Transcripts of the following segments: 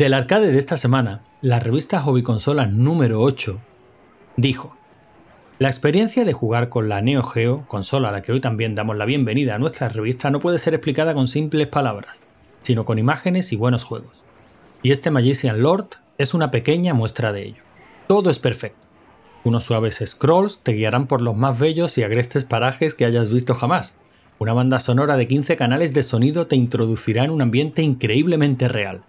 Del arcade de esta semana, la revista Hobby Consola número 8 dijo: La experiencia de jugar con la Neo Geo, consola a la que hoy también damos la bienvenida a nuestra revista, no puede ser explicada con simples palabras, sino con imágenes y buenos juegos. Y este Magician Lord es una pequeña muestra de ello. Todo es perfecto. Unos suaves scrolls te guiarán por los más bellos y agrestes parajes que hayas visto jamás. Una banda sonora de 15 canales de sonido te introducirá en un ambiente increíblemente real.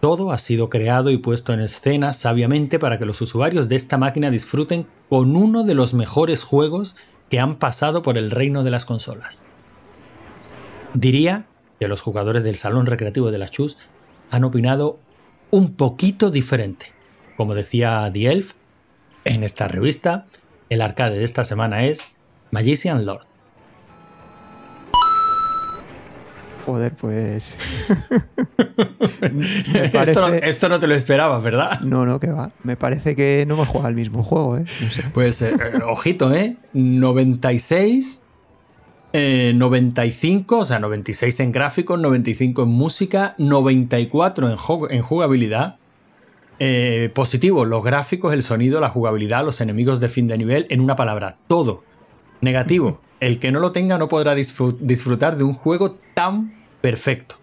Todo ha sido creado y puesto en escena sabiamente para que los usuarios de esta máquina disfruten con uno de los mejores juegos que han pasado por el reino de las consolas. Diría que los jugadores del Salón Recreativo de la Chus han opinado un poquito diferente. Como decía The Elf, en esta revista, el arcade de esta semana es Magician Lord. Joder, pues. esto, no, te lo esperabas, ¿verdad? No, no, que va. Me parece que no hemos jugado al mismo juego, ¿eh? Pues, eh, eh, ojito, ¿eh? 96, 95, eh, o sea, 96 en gráficos, 95 en música, 94 en, en jugabilidad. positivo, los gráficos, el sonido, la jugabilidad, los enemigos de fin de nivel, en una palabra, todo. Negativo, el que no lo tenga no podrá disfrutar de un juego tan Perfecto.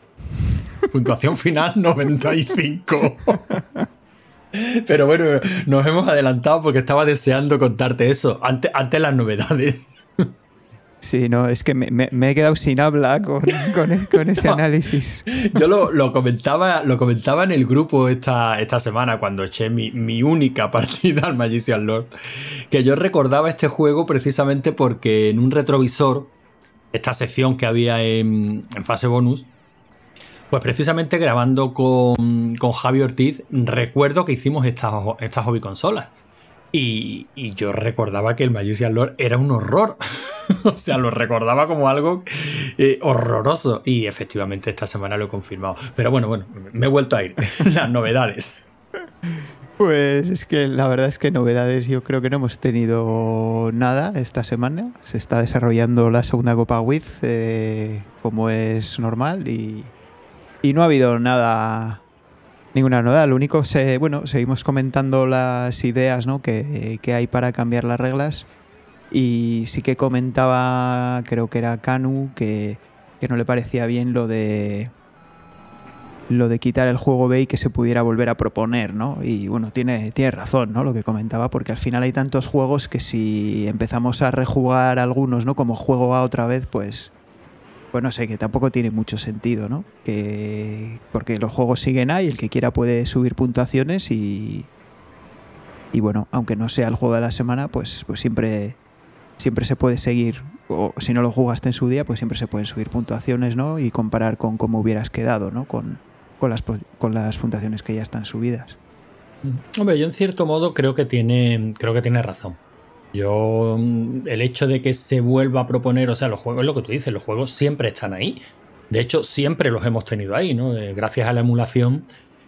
Puntuación final 95. Pero bueno, nos hemos adelantado porque estaba deseando contarte eso antes, antes las novedades. Sí, no, es que me, he quedado sin habla con, con, ese análisis. Yo lo, comentaba, lo comentaba en el grupo esta, esta semana cuando eché mi, mi, única partida al Magician Lord, que yo recordaba este juego precisamente porque en un retrovisor esta sección que había en, fase bonus, pues precisamente grabando con, con, Javi Ortiz, recuerdo que hicimos estas, estas hobby consolas. Y, yo recordaba que el Magician Lord era un horror. o sea, lo recordaba como algo eh, horroroso. Y efectivamente esta semana lo he confirmado. Pero bueno, bueno, me he vuelto a ir. Las novedades. Pues es que la verdad es que novedades yo creo que no hemos tenido nada esta semana. Se está desarrollando la segunda Copa WIZ eh, como es normal y, no ha habido nada, ninguna novedad. Lo único, se, bueno, seguimos comentando las ideas ¿no? que, que hay para cambiar las reglas y sí que comentaba, creo que era Kanu, que, que no le parecía bien lo de lo de quitar el juego B y que se pudiera volver a proponer, ¿no? Y bueno, tiene, tiene razón, ¿no? Lo que comentaba, porque al final hay tantos juegos que si empezamos a rejugar algunos, ¿no? Como juego A otra vez, pues, pues no sé, que tampoco tiene mucho sentido, ¿no? Que, porque los juegos siguen ahí, el que quiera puede subir puntuaciones y, y bueno, aunque no sea el juego de la semana, pues, pues siempre, siempre se puede seguir, o si no lo jugaste en su día, pues siempre se pueden subir puntuaciones, ¿no? Y comparar con cómo hubieras quedado, ¿no? Con, con las, con las puntuaciones que ya están subidas. Mm. Hombre, yo en cierto modo creo que tiene, creo que tiene razón. Yo, mm, el hecho de que se vuelva a proponer, o sea, los juegos, es lo que tú dices, los juegos siempre están ahí. De hecho, siempre los hemos tenido ahí, ¿no? Eh, gracias a la emulación,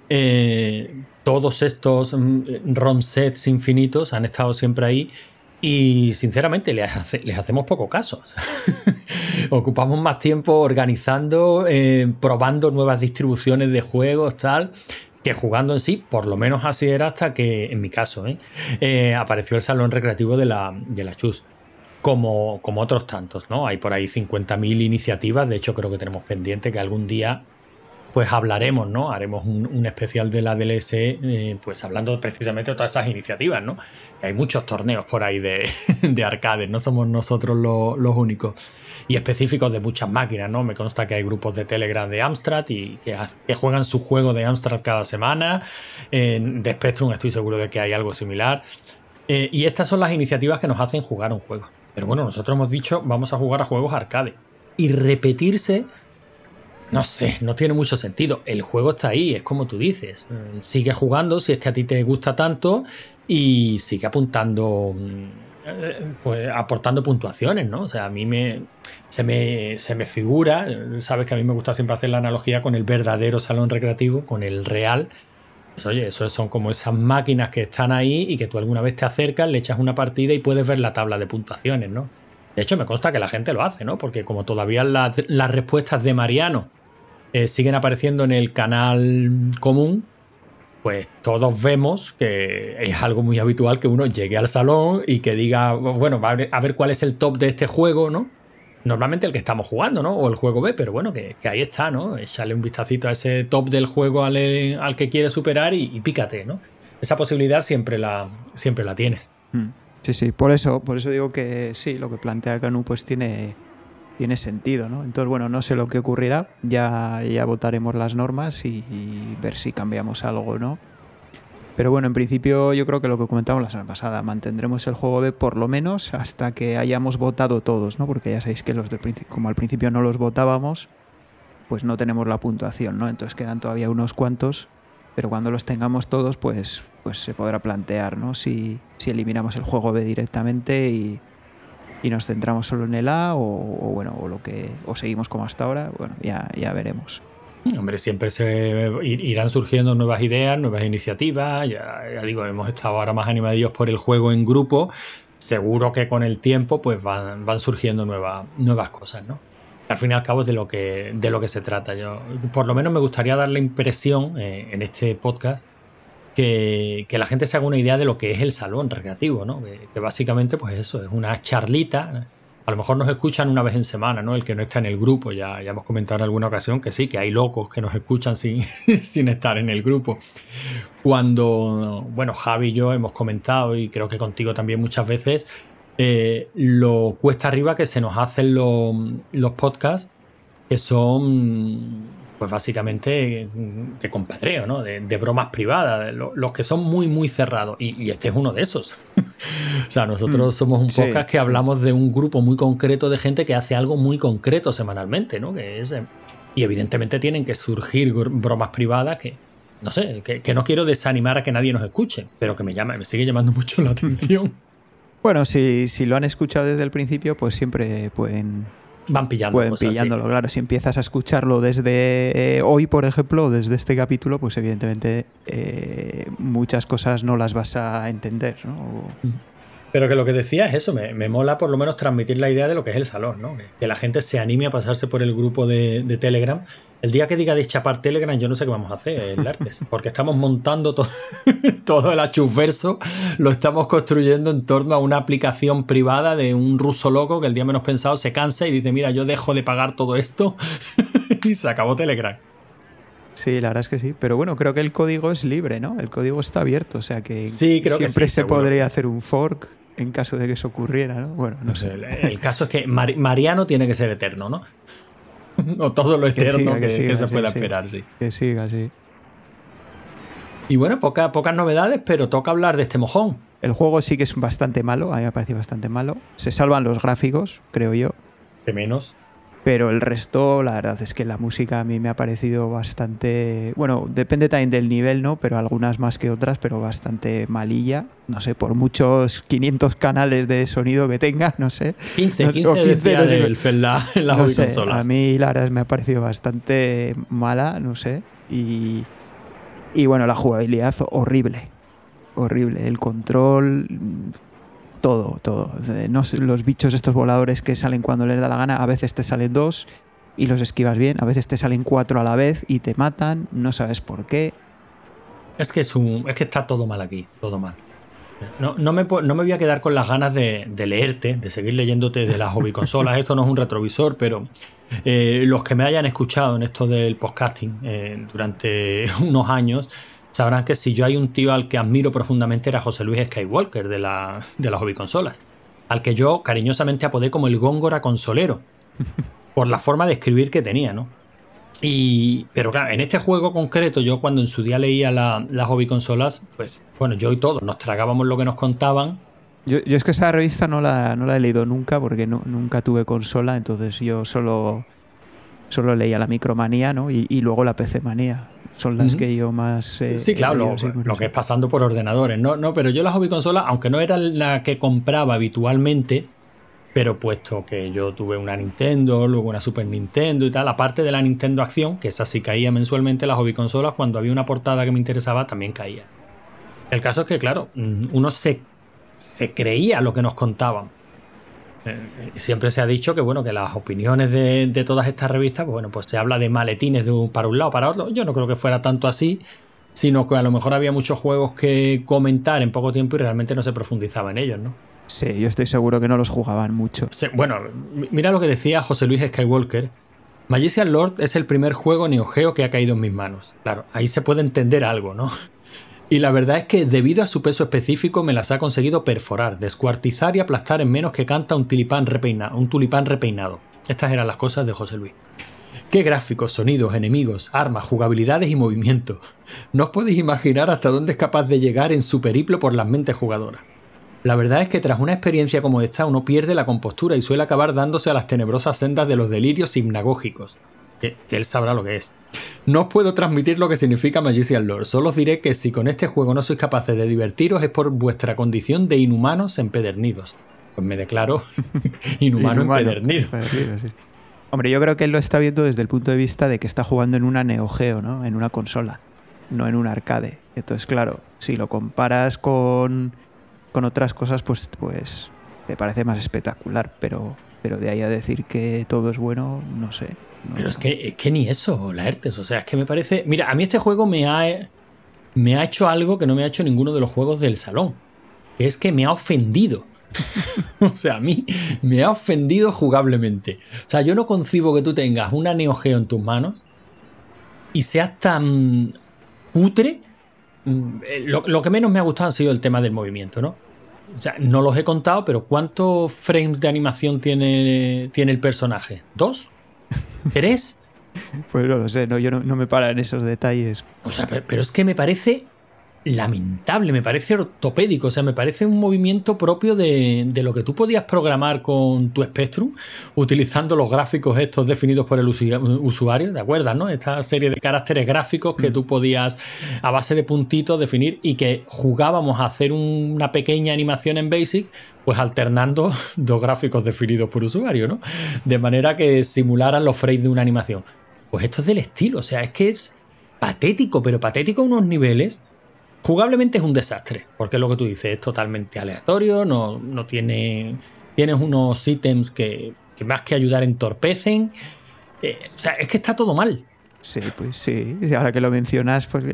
eh, todos estos mm, ROM sets infinitos han estado siempre ahí y sinceramente les, hacemos poco caso. Ocupamos más tiempo organizando, eh, probando nuevas distribuciones de juegos, tal, que jugando en sí. Por lo menos así era hasta que, en mi caso, ¿eh? Eh, apareció el salón recreativo de la, de la Chus. Como, como otros tantos, ¿no? Hay por ahí 50.000 iniciativas. De hecho, creo que tenemos pendiente que algún día pues hablaremos, ¿no? Haremos un, especial de la DLS, eh, pues hablando precisamente de todas esas iniciativas, ¿no? Hay muchos torneos por ahí de, de arcades, no somos nosotros los únicos. Y específicos de muchas máquinas, ¿no? Me consta que hay grupos de Telegram de Amstrad y que, juegan su juego de Amstrad cada semana. de Spectrum estoy seguro de que hay algo similar. Eh, y estas son las iniciativas que nos hacen jugar un juego. Pero bueno, nosotros hemos dicho, vamos a jugar a juegos arcade. Y repetirse no sé, no tiene mucho sentido. El juego está ahí, es como tú dices. Mm, sigue jugando si es que a ti te gusta tanto y sigue apuntando, mm, eh, pues aportando puntuaciones, ¿no? O sea, a mí me se, me se me figura, sabes que a mí me gusta siempre hacer la analogía con el verdadero salón recreativo, con el real. Pues oye, eso son como esas máquinas que están ahí y que tú alguna vez te acercas, le echas una partida y puedes ver la tabla de puntuaciones, ¿no? De hecho, me consta que la gente lo hace, ¿no? Porque como todavía las, las respuestas de Mariano eh, siguen apareciendo en el canal común, pues todos vemos que es algo muy habitual que uno llegue al salón y que diga, bueno, a ver cuál es el top de este juego, ¿no? Normalmente el que estamos jugando, ¿no? O el juego B, pero bueno, que, ahí está, ¿no? Echarle un vistacito a ese top del juego al, que quiere superar y, pícate, ¿no? Esa posibilidad siempre la, siempre la tienes. Mm. Sí, sí, por eso, por eso digo que sí, lo que plantea Canu pues tiene, tiene sentido, ¿no? Entonces, bueno, no sé lo que ocurrirá, ya, ya votaremos las normas y, ver si cambiamos algo no. Pero bueno, en principio yo creo que lo que comentamos la semana pasada, mantendremos el juego B por lo menos hasta que hayamos votado todos, ¿no? Porque ya sabéis que los del como al principio no los votábamos, pues no tenemos la puntuación, ¿no? Entonces quedan todavía unos cuantos, pero cuando los tengamos todos, pues, pues se podrá plantear, ¿no? Si, si eliminamos el juego B directamente y, y nos centramos solo en el A o, bueno o lo que o seguimos como hasta ahora bueno ya, ya veremos Hombre, siempre se irán surgiendo nuevas ideas, nuevas iniciativas. Ya, digo, hemos estado ahora más animados por el juego en grupo. Seguro que con el tiempo, pues van, van surgiendo nuevas, nuevas cosas, ¿no? Al fin y al cabo es de lo que, de lo que se trata. Yo, por lo menos me gustaría dar la impresión eh, en este podcast que, la gente se haga una idea de lo que es el salón recreativo, ¿no? Que, básicamente, pues eso, es una charlita. A lo mejor nos escuchan una vez en semana, ¿no? El que no está en el grupo, ya, hemos comentado en alguna ocasión que sí, que hay locos que nos escuchan sin, sin estar en el grupo. Cuando, bueno, Javi y yo hemos comentado, y creo que contigo también muchas veces, eh, lo cuesta arriba que se nos hacen los podcasts que son pues básicamente de compadreo, ¿no? De, bromas privadas, los que son muy, muy cerrados. Y, este es uno de esos. o sea, nosotros mm, somos un podcast que hablamos de un grupo muy concreto de gente que hace algo muy concreto semanalmente, ¿no? Que es, y evidentemente tienen que surgir bromas privadas que, no sé, que, no quiero desanimar a que nadie nos escuche, pero que me, llama, me sigue llamando mucho la atención. Bueno, si, si lo han escuchado desde el principio, pues siempre pueden van pillando pueden pillándolo, claro. Si empiezas a escucharlo desde eh, hoy, por ejemplo, desde este capítulo, pues evidentemente eh, muchas cosas no las vas a entender, ¿no? Pero que lo que decía es eso, me, mola por lo menos transmitir la idea de lo que es el salón, ¿no? Que la gente se anime a pasarse por el grupo de, Telegram. El día que diga de chapar Telegram, yo no sé qué vamos a hacer, Lartes, porque estamos montando todo el achufverso, lo estamos construyendo en torno a una aplicación privada de un ruso loco que el día menos pensado se cansa y dice, mira, yo dejo de pagar todo esto y se acabó Telegram. Sí, la verdad es que sí. Pero bueno, creo que el código es libre, ¿no? El código está abierto, o sea que sí, creo siempre que se podría hacer un fork en caso de que eso ocurriera, ¿no? Bueno, no, sé. El, caso es que Mariano tiene que ser eterno, ¿no? o todo lo eterno que, se pueda esperar, sí. Que siga, sí. Y bueno, pocas novedades, pero toca hablar de este mojón. El juego sí que es bastante malo, a mí me parece bastante malo. Se salvan los gráficos, creo yo. De menos. Pero el resto, la verdad es que la música a mí me ha parecido bastante. Bueno, depende también del nivel, ¿no? Pero algunas más que otras, pero bastante malilla. No sé, por muchos 500 canales de sonido que tenga, no sé. 15, 15, 15 no sé, en la, en no sé, A mí, la verdad, me ha parecido bastante mala, no sé. Y, y bueno, la jugabilidad horrible. Horrible. El control todo, todo. Los bichos estos voladores que salen cuando les da la gana, a veces te salen dos y los esquivas bien, a veces te salen cuatro a la vez y te matan, no sabes por qué. Es que, es, un, es que está todo mal aquí, todo mal. No, no, me, no me voy a quedar con las ganas de, leerte, de seguir leyéndote de las hobby consolas. Esto no es un retrovisor, pero eh, los que me hayan escuchado en esto del podcasting eh, durante unos años, sabrán que si yo hay un tío al que admiro profundamente era José Luis Skywalker de, la, de las hobby consolas, al que yo cariñosamente apodé como el Góngora consolero, por la forma de escribir que tenía, ¿no? Y, pero claro, en este juego concreto, yo cuando en su día leía las hobby consolas, pues bueno, yo y todos nos tragábamos lo que nos contaban. Yo, es que esa revista no la, no la he leído nunca porque no, nunca tuve consola, entonces yo solo, solo leía la Micromanía ¿no? y, y luego la PC Manía son las que yo más... Eh, sí, claro, lo, que es pasando por ordenadores, ¿no? no pero yo las hobby consolas, aunque no era la que compraba habitualmente, pero puesto que yo tuve una Nintendo, luego una Super Nintendo y tal, aparte de la Nintendo Acción, que esa sí caía mensualmente, las hobby consolas, cuando había una portada que me interesaba, también caía. El caso es que, claro, mm, uno se, se creía lo que nos contaban. Eh, siempre se ha dicho que bueno que las opiniones de, todas estas revistas, pues bueno, pues se habla de maletines de un, para un lado para otro. Yo no creo que fuera tanto así, sino que a lo mejor había muchos juegos que comentar en poco tiempo y realmente no se profundizaba en ellos, ¿no? Sí, yo estoy seguro que no los jugaban mucho. bueno, mira lo que decía José Luis Skywalker. Magician Lord es el primer juego Neo Geo que ha caído en mis manos. Claro, ahí se puede entender algo, ¿no? Y la verdad es que debido a su peso específico me las ha conseguido perforar, descuartizar y aplastar en menos que canta un, tulipán repeinado. Estas eran las cosas de José Luis. Qué gráficos, sonidos, enemigos, armas, jugabilidades y movimientos. No os podéis imaginar hasta dónde es capaz de llegar en su periplo por las mentes jugadoras. La verdad es que tras una experiencia como esta uno pierde la compostura y suele acabar dándose a las tenebrosas sendas de los delirios hipnagógicos. Que, él sabrá lo que es. No os puedo transmitir lo que significa Magician Lord, solo os diré que si con este juego no sois capaces de divertiros es por vuestra condición de inhumanos empedernidos. Pues me declaro inhumano, empedernido. Hombre, yo creo que él lo está viendo desde el punto de vista de que está jugando en una Neo Geo, ¿no? En una consola, no en un arcade. Entonces, claro, si lo comparas con, con otras cosas, pues, pues te parece más espectacular, pero, pero de ahí a decir que todo es bueno, no sé. Pero es que, es que ni eso, Laertes. O sea, es que me parece. Mira, a mí este juego me ha, me ha hecho algo que no me ha hecho ninguno de los juegos del salón. Que es que me ha ofendido. o sea, a mí me ha ofendido jugablemente. O sea, yo no concibo que tú tengas una Neo Geo en tus manos y seas tan cutre. Mm, eh, lo, que menos me ha gustado ha sido el tema del movimiento, ¿no? O sea, no los he contado, pero ¿cuántos frames de animación tiene, tiene el personaje? ¿Dos? ¿Tres? Pues no lo sé, no, yo no, no me para en esos detalles. O sea, pero es que me parece lamentable, me parece ortopédico, o sea, me parece un movimiento propio de, lo que tú podías programar con tu Spectrum, utilizando los gráficos estos definidos por el usuario, ¿de acuerdo? ¿no? Esta serie de caracteres gráficos que mm. tú podías, a base de puntitos, definir y que jugábamos a hacer una pequeña animación en Basic, pues alternando dos gráficos definidos por usuario, ¿no? De manera que simularan los frames de una animación. Pues esto es del estilo, o sea, es que es patético, pero patético a unos niveles Jugablemente es un desastre, porque es lo que tú dices, es totalmente aleatorio, no, no tiene. Tienes unos ítems que, más que ayudar entorpecen. Eh, o sea, es que está todo mal. Sí, pues sí. Ahora que lo mencionas, pues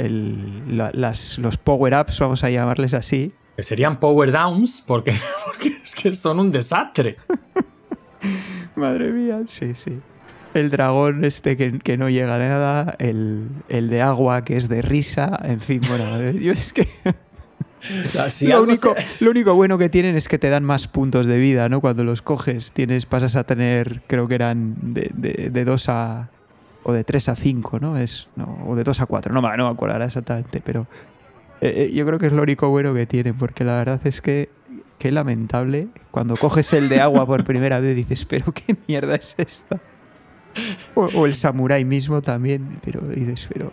los power-ups, vamos a llamarles así. Que serían power downs, porque, porque es que son un desastre. Madre mía, sí, sí el dragón este que, no llega a nada, el, de agua que es de risa, en fin, bueno, yo es que... lo, único, lo, único, bueno que tienen es que te dan más puntos de vida, ¿no? Cuando los coges, tienes, pasas a tener, creo que eran de, de, 2 a. o de 3 a 5, ¿no? Es, o de 2 a 4, no, no me acuerdo exactamente, pero eh, eh, yo creo que es lo único bueno que tienen, porque la verdad es que qué lamentable. Cuando coges el de agua por primera vez dices, pero qué mierda es esta. O, el samurái mismo también, pero dices, pero,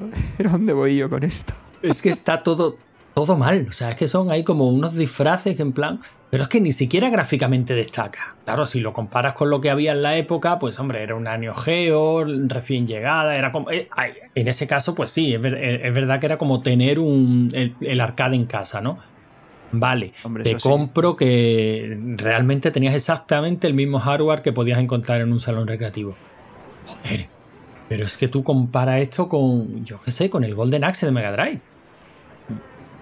¿dónde voy yo con esto? Es que está todo, todo mal, o sea, es que son ahí como unos disfraces en plan, pero es que ni siquiera gráficamente destaca. Claro, si lo comparas con lo que había en la época, pues hombre, era un Neo Geo recién llegada, era como... Eh, en ese caso, pues sí, es, verdad que era como tener un, el, arcade en casa, ¿no? Vale, te compro que realmente tenías exactamente el mismo hardware que podías encontrar en un salón recreativo. Joder. Pero es que tú compara esto con, yo qué sé, con el Golden Axe de Mega Drive.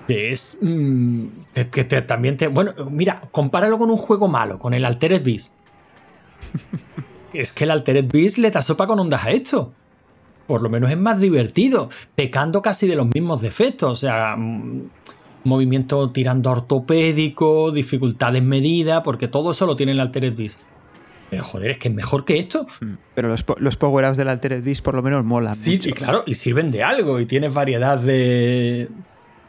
Es. Mm, que también te. Bueno, mira, compáralo con un juego malo, con el Altered Beast. es que el Altered Beast le da sopa con ondas a esto. Por lo menos es más divertido, pecando casi de los mismos defectos. O sea, mm, movimiento tirando ortopédico, dificultades medidas, porque todo eso lo tiene el Altered Beast. Pero joder, es que es mejor que esto. Mm. Pero los, los power-ups del Altered Beast por lo menos molan. Sí, y claro, y sirven de algo. Y tienes variedad de,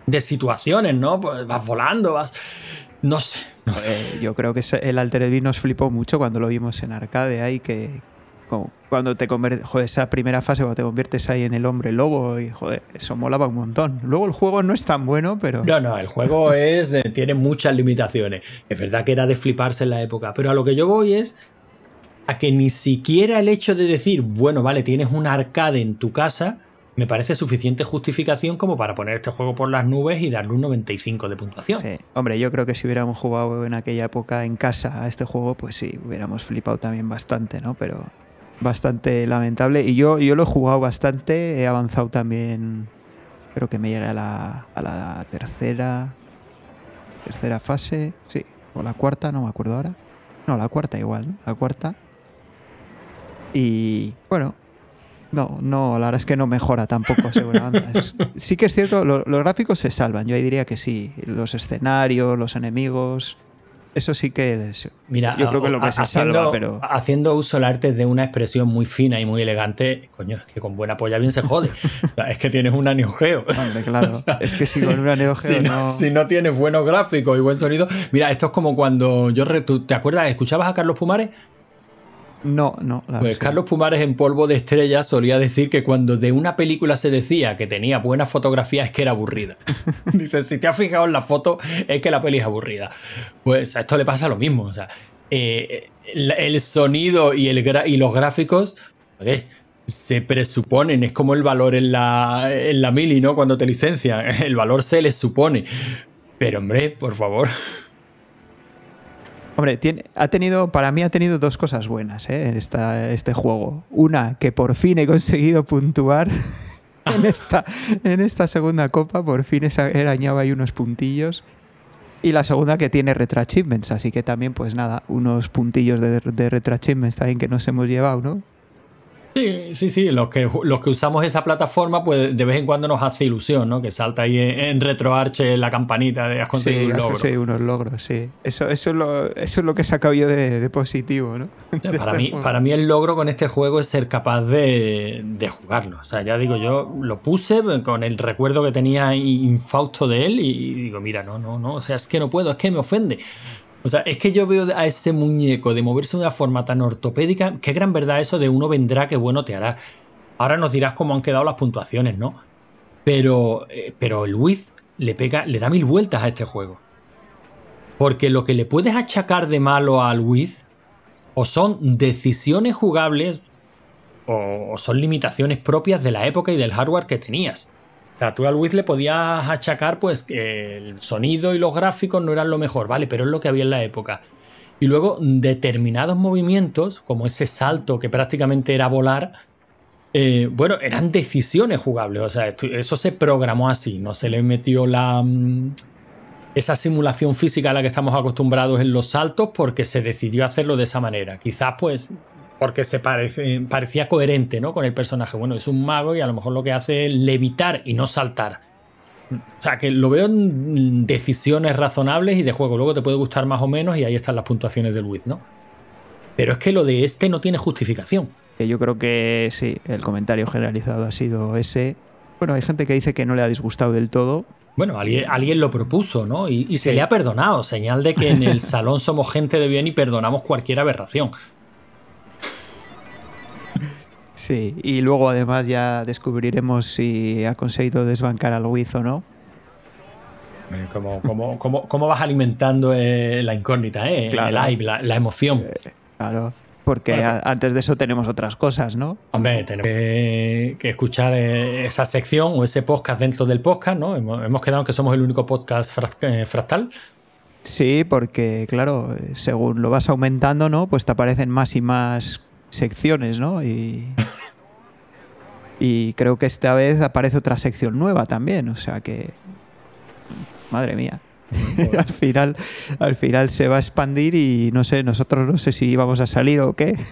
de situaciones, ¿no? Pues vas volando, vas. No sé. yo creo que el Altered Beast nos flipó mucho cuando lo vimos en arcade ahí, que cuando te conviertes, joder, esa primera fase cuando te conviertes ahí en el hombre lobo y joder, eso molaba un montón. Luego el juego no es tan bueno, pero... No, no, el juego es, tiene muchas limitaciones. Es verdad que era de fliparse en la época, pero a lo que yo voy es a que ni siquiera el hecho de decir, bueno, vale, tienes un arcade en tu casa, me parece suficiente justificación como para poner este juego por las nubes y darle un 95 de puntuación. Sí, hombre, yo creo que si hubiéramos jugado en aquella época en casa a este juego, pues sí, hubiéramos flipado también bastante, ¿no? Pero bastante lamentable. Y yo, yo lo he jugado bastante, he avanzado también Espero que me llegue a la, a la tercera. Tercera fase. Sí. O la cuarta, no me acuerdo ahora. No, la cuarta igual, ¿no? La cuarta. Y bueno, no, no, la verdad es que no mejora tampoco avanzas. Sí que es cierto, lo- los gráficos se salvan, yo ahí diría que sí. Los escenarios, los enemigos, eso sí que es- Mira, Yo creo que lo que se haciendo, salva, pero- haciendo uso del arte de una expresión muy fina y muy elegante, coño, es que con buena polla bien se jode. O sea, es que tienes una Neo Geo. Hombre, claro. es que si con una Neo Geo Si no, no... si no tienes buenos gráficos y buen sonido. Mira, esto es como cuando yo. re- ¿tú ¿Te acuerdas? ¿Escuchabas a Carlos Pumares? No, no. la Pues Carlos Pumares en Polvo de Estrella solía decir que cuando de una película se decía que tenía buena fotografía es que era aburrida. Dice, si te has fijado en la foto es que la peli es aburrida. Pues a esto le pasa lo mismo. O sea, eh, el, el sonido y, el gra- y los gráficos se presuponen, es como el valor en la, en la mili, ¿no? Cuando te licencian, el valor se les supone. Pero hombre, por favor. Hombre, ha tenido, para mí ha tenido dos cosas buenas ¿eh? en esta, este juego. Una, que por fin he conseguido puntuar en esta, en esta segunda copa, por fin he, arañado ahí unos puntillos. Y la segunda que tiene retro achievements, así que también, pues nada, unos puntillos de, de retro achievements también que nos hemos llevado, ¿no? Sí, sí, sí. Los que, los que usamos esa plataforma, pues de vez en cuando nos hace ilusión, ¿no? Que salta ahí en, en RetroArch la campanita de has conseguido sí, un has logro. conseguido unos logros, sí. Eso, eso, es, lo, eso es lo que he sacado yo de, de positivo, ¿no? De Para este mí, para mí el logro con este juego es ser capaz de, de jugarlo. O sea, ya digo, yo lo puse con el recuerdo que tenía infausto de él y digo, mira, no, no, no, o sea, es que no puedo, es que me ofende. O sea, es que yo veo a ese muñeco de moverse de una forma tan ortopédica, qué gran verdad eso de uno vendrá, que bueno te hará. Ahora nos dirás cómo han quedado las puntuaciones, ¿no? Pero, eh, pero el Wiz le pega, le da mil vueltas a este juego. Porque lo que le puedes achacar de malo al Wiz o son decisiones jugables o son limitaciones propias de la época y del hardware que tenías. Sea, tú al Wiz le podías achacar pues que el sonido y los gráficos no eran lo mejor, vale, pero es lo que había en la época. Y luego determinados movimientos, como ese salto que prácticamente era volar, eh, bueno, eran decisiones jugables. O sea, eso se programó así, no se le metió la, mm, esa simulación física a la que estamos acostumbrados en los saltos porque se decidió hacerlo de esa manera. Quizás pues porque se parece, parecía coherente ¿no? con el personaje. Bueno, es un mago y a lo mejor lo que hace es levitar y no saltar. O sea, que lo veo en decisiones razonables y de juego. Luego te puede gustar más o menos y ahí están las puntuaciones del Wiz, ¿no? Pero es que lo de este no tiene justificación. Que yo creo que sí, el comentario generalizado ha sido ese. Bueno, hay gente que dice que no le ha disgustado del todo. Bueno, alguien, alguien lo propuso, ¿no? Y, y se Sí. le ha perdonado. Señal de que en el salón somos gente de bien y perdonamos cualquier aberración. Sí, y luego además ya descubriremos si ha conseguido desbancar al Wiz o no. Eh, Como, como, como, cómo vas alimentando eh, la incógnita, ¿eh? Claro. El hype, la, la emoción. Claro, porque Bueno, antes de eso tenemos otras cosas, ¿no? Hombre, tenemos que, que escuchar eh, esa sección o ese podcast dentro del podcast, ¿no? Hemos, quedado que somos el único podcast frac- eh, fractal. Sí, porque claro, eh, según lo vas aumentando, ¿no? Pues te aparecen más y más secciones, ¿no? Y, y creo que esta vez aparece otra sección nueva también, o sea que... Madre mía. al final, al final se va a expandir y no sé, nosotros no sé si vamos a salir o qué.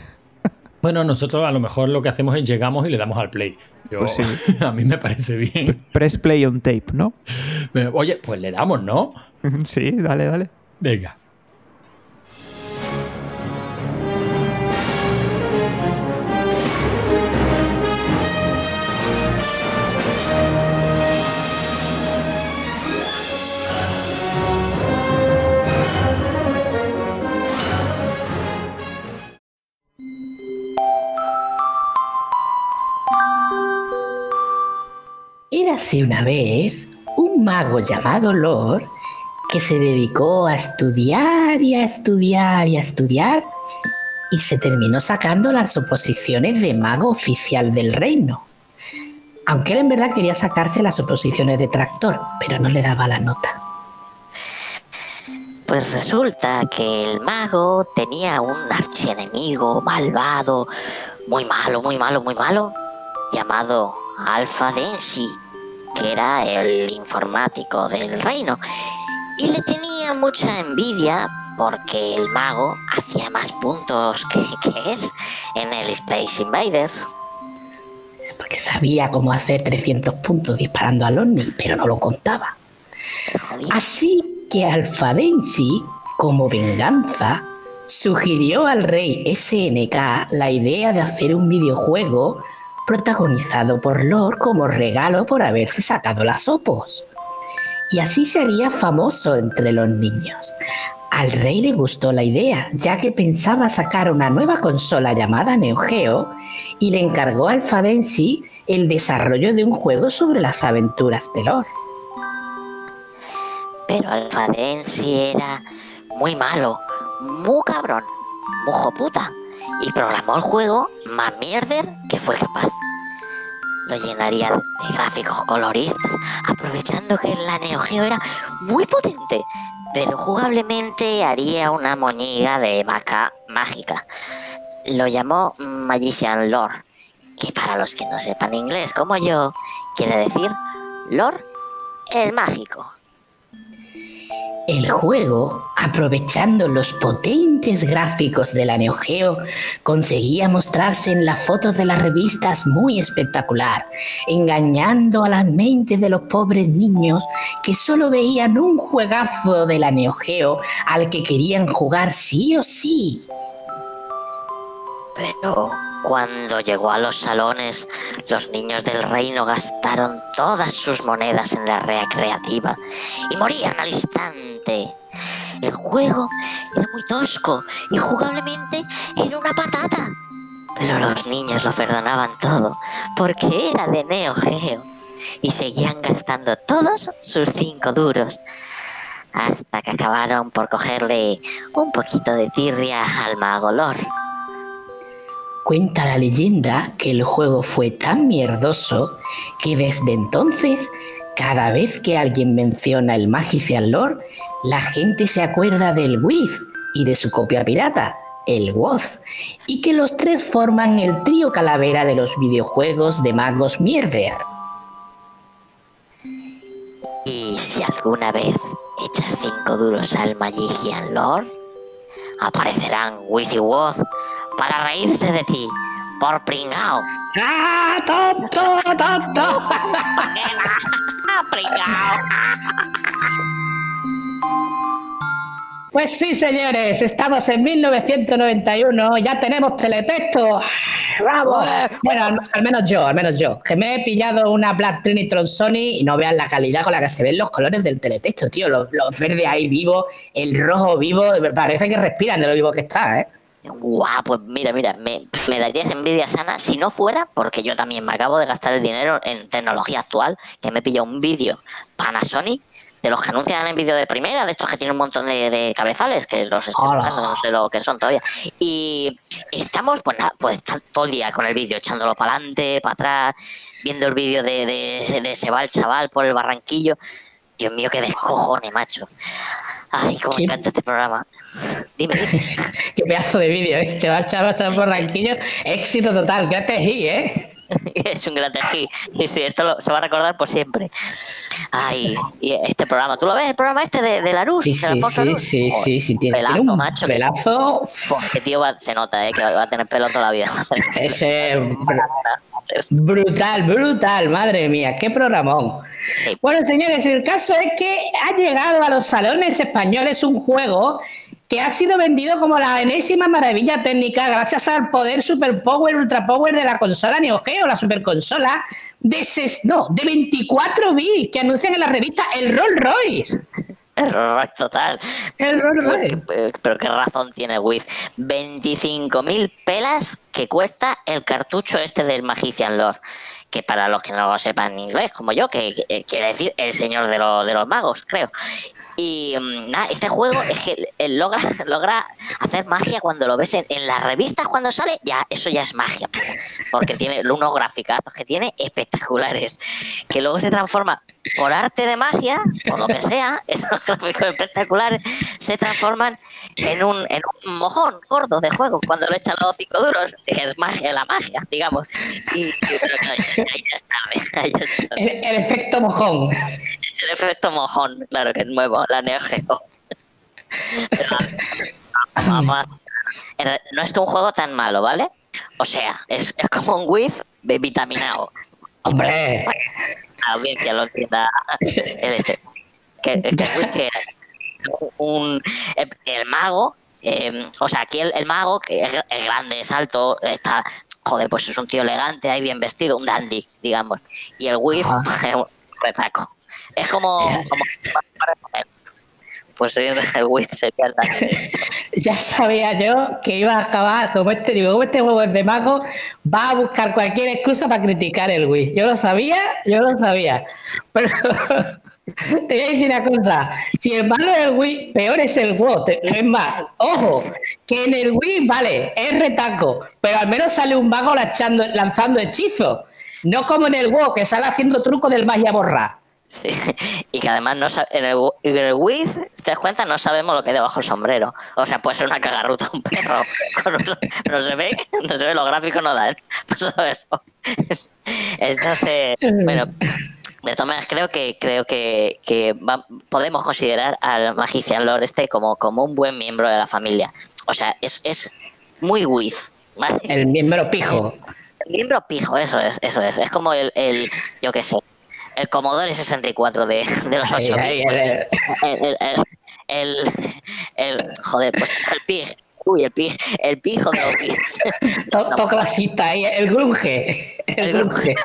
Bueno, nosotros a lo mejor lo que hacemos es llegamos y le damos al play. Yo- Pues sí. a mí me parece bien. Press play on tape, ¿no? Oye, pues le damos, ¿no? sí, dale, dale. Venga. Érase una vez un mago llamado Lord que se dedicó a estudiar y a estudiar y a estudiar y se terminó sacando las oposiciones de mago oficial del reino. Aunque él en verdad quería sacarse las oposiciones de tractor, pero no le daba la nota. Pues resulta que el mago tenía un archienemigo malvado, muy malo, muy malo, muy malo, llamado Alpha Densi, que era el informático del reino. Y le tenía mucha envidia porque el mago hacía más puntos que, que él en el Space Invaders. Porque sabía cómo hacer 300 puntos disparando al ovni, pero no lo contaba. Así que Alfadensi, como venganza, sugirió al rey SNK la idea de hacer un videojuego protagonizado por Lord como regalo por haberse sacado las opos. Y así sería famoso entre los niños. Al rey le gustó la idea, ya que pensaba sacar una nueva consola llamada Neo Geo y le encargó a Alfadensi el desarrollo de un juego sobre las aventuras de Lord. Pero Alfadensi era muy malo, muy cabrón, mujo puta. Y programó el juego más mierder que fue capaz. Lo llenaría de gráficos coloristas, aprovechando que la Neo Geo era muy potente. Pero jugablemente haría una moñiga de vaca mágica. Lo llamó Magician Lore, que para los que no sepan inglés como yo, quiere decir Lord el mágico. El juego, aprovechando los potentes gráficos de la Neo Geo, conseguía mostrarse en las fotos de las revistas muy espectacular, engañando a las mentes de los pobres niños que solo veían un juegazo de la al que querían jugar sí o sí. Pero cuando llegó a los salones, los niños del reino gastaron todas sus monedas en la recreativa y morían al instante. El juego era muy tosco y jugablemente era una patata. Pero los niños lo perdonaban todo porque era de Neo Geo y seguían gastando todos sus cinco duros hasta que acabaron por cogerle un poquito de tirria al mago Lor. Cuenta la leyenda que el juego fue tan mierdoso que desde entonces, cada vez que alguien menciona el Magician Lord, la gente se acuerda del WIF y de su copia pirata, el WOZ, y que los tres forman el trío calavera de los videojuegos de magos mierder. Y si alguna vez echas cinco duros al Magician Lord, aparecerán Wizzy Woz para reírse de ti, por pringao. ¡Ah, tonto, tonto! pringao. Pues sí, señores, estamos en 1991, ya tenemos teletexto. ¡Bravo! Bueno, al, al menos yo, al menos yo, que me he pillado una Black Trinitron Sony y no vean la calidad con la que se ven los colores del teletexto, tío. Los, los verdes ahí vivos, el rojo vivo, parece que respiran de lo vivo que está, ¿eh? Guau, pues mira, mira, me, me darías envidia sana si no fuera porque yo también me acabo de gastar el dinero en tecnología actual, que me pilla un vídeo Panasonic de los que anuncian en vídeo de primera, de estos que tienen un montón de, de cabezales, que los estoy buscando, no sé lo que son todavía. Y estamos, pues nada, pues todo el día con el vídeo, echándolo para adelante, para atrás, viendo el vídeo de, de, de se va el chaval por el barranquillo. Dios mío, qué descojone, macho. Ay, cómo me encanta este programa. Dime. Qué pedazo de vídeo, ¿eh? Chaval, chaval, chaval, por Ranquillo. Éxito total, qué tejí, ¿eh? es un gran tejí. Y sí, esto lo- se va a recordar por siempre. Ay, y este programa, ¿tú lo ves? El programa este de, de la luz, Sí, de sí, Alfonso sí, Luz? sí, Joder, sí, sí, tiene, pelazo, tiene un macho. que- pelazo. Que tío va- se nota, ¿eh? Que va a tener pelo toda la vida. Ese brutal, brutal, madre mía, qué programón. Sí. Bueno, señores, el caso es que ha llegado a los salones españoles un juego que ha sido vendido como la enésima maravilla técnica gracias al poder super power, ultra power de la consola Neo Geo, la superconsola de, ses- no, de 24 bits que anuncian en la revista el Rolls Royce. Error total. El Rolls Royce. Pero, pero qué razón tiene Wiz. 25.000 pelas que cuesta el cartucho este del Magician Lord. Que para los que no lo sepan inglés, como yo, que, que quiere decir el señor de, lo- de los magos, creo. Y mm, nada, este juego es que eh, logra, logra hacer magia cuando lo ves en, las revistas cuando sale, ya eso ya es magia. Porque tiene unos graficazos que tiene espectaculares. Que luego se transforma por arte de magia, o lo que sea, esos gráficos espectaculares se transforman en un, en un mojón gordo de juego cuando le echan los cinco duros, que es magia, la magia, digamos. Y, pero ya, ya es tarde, ahí ya es tarde. El, el efecto mojón. El efecto mojón, claro que es nuevo, la Neo Geo. No es un juego tan malo, ¿vale? O sea, es, es como un Wiz de vitaminado. Hombre, La audiencia lo entienda. Que, que Wiz que era un, el, el mago, eh, o sea, aquí el, el mago, que es, es grande, es alto, está, joder, pues es un tío elegante, ahí bien vestido, un dandy, digamos. Y el Wiz es un retaco. Es como. Pues el sería el dandy. ya sabía yo que iba a acabar como este, digo, como este juego es de mago, va a buscar cualquier excusa para criticar el Wii. Yo lo sabía, yo lo sabía. Pero te voy a decir una cosa, si el malo es el Wii, peor es el WoW. Es más, ojo, que en el Wii, vale, es retaco, pero al menos sale un mago lanzando, lanzando hechizos. No como en el WoW, que sale haciendo truco del magia borra. Sí, y que además no en el, en el Wiz, te das cuenta, no sabemos lo que hay debajo del sombrero. O sea, puede ser una cagarruta, un perro. no se ve, no se ve, los gráficos no dan. Pues. Entonces, bueno, de todas maneras creo que creo que, que va- podemos considerar al Magician Lord este como, como un buen miembro de la familia. O sea, es, es muy. ¿vale? El miembro pijo. El miembro pijo, eso es, eso es. Es como el, el yo qué sé, el Commodore 64 de, de los 8 Ahí, ahí, el- el, el, el, el, el- joder, pues el pig. Uy, el pig, el pijo de los pig. to- to clasista ahí, el grunge. El El grunge.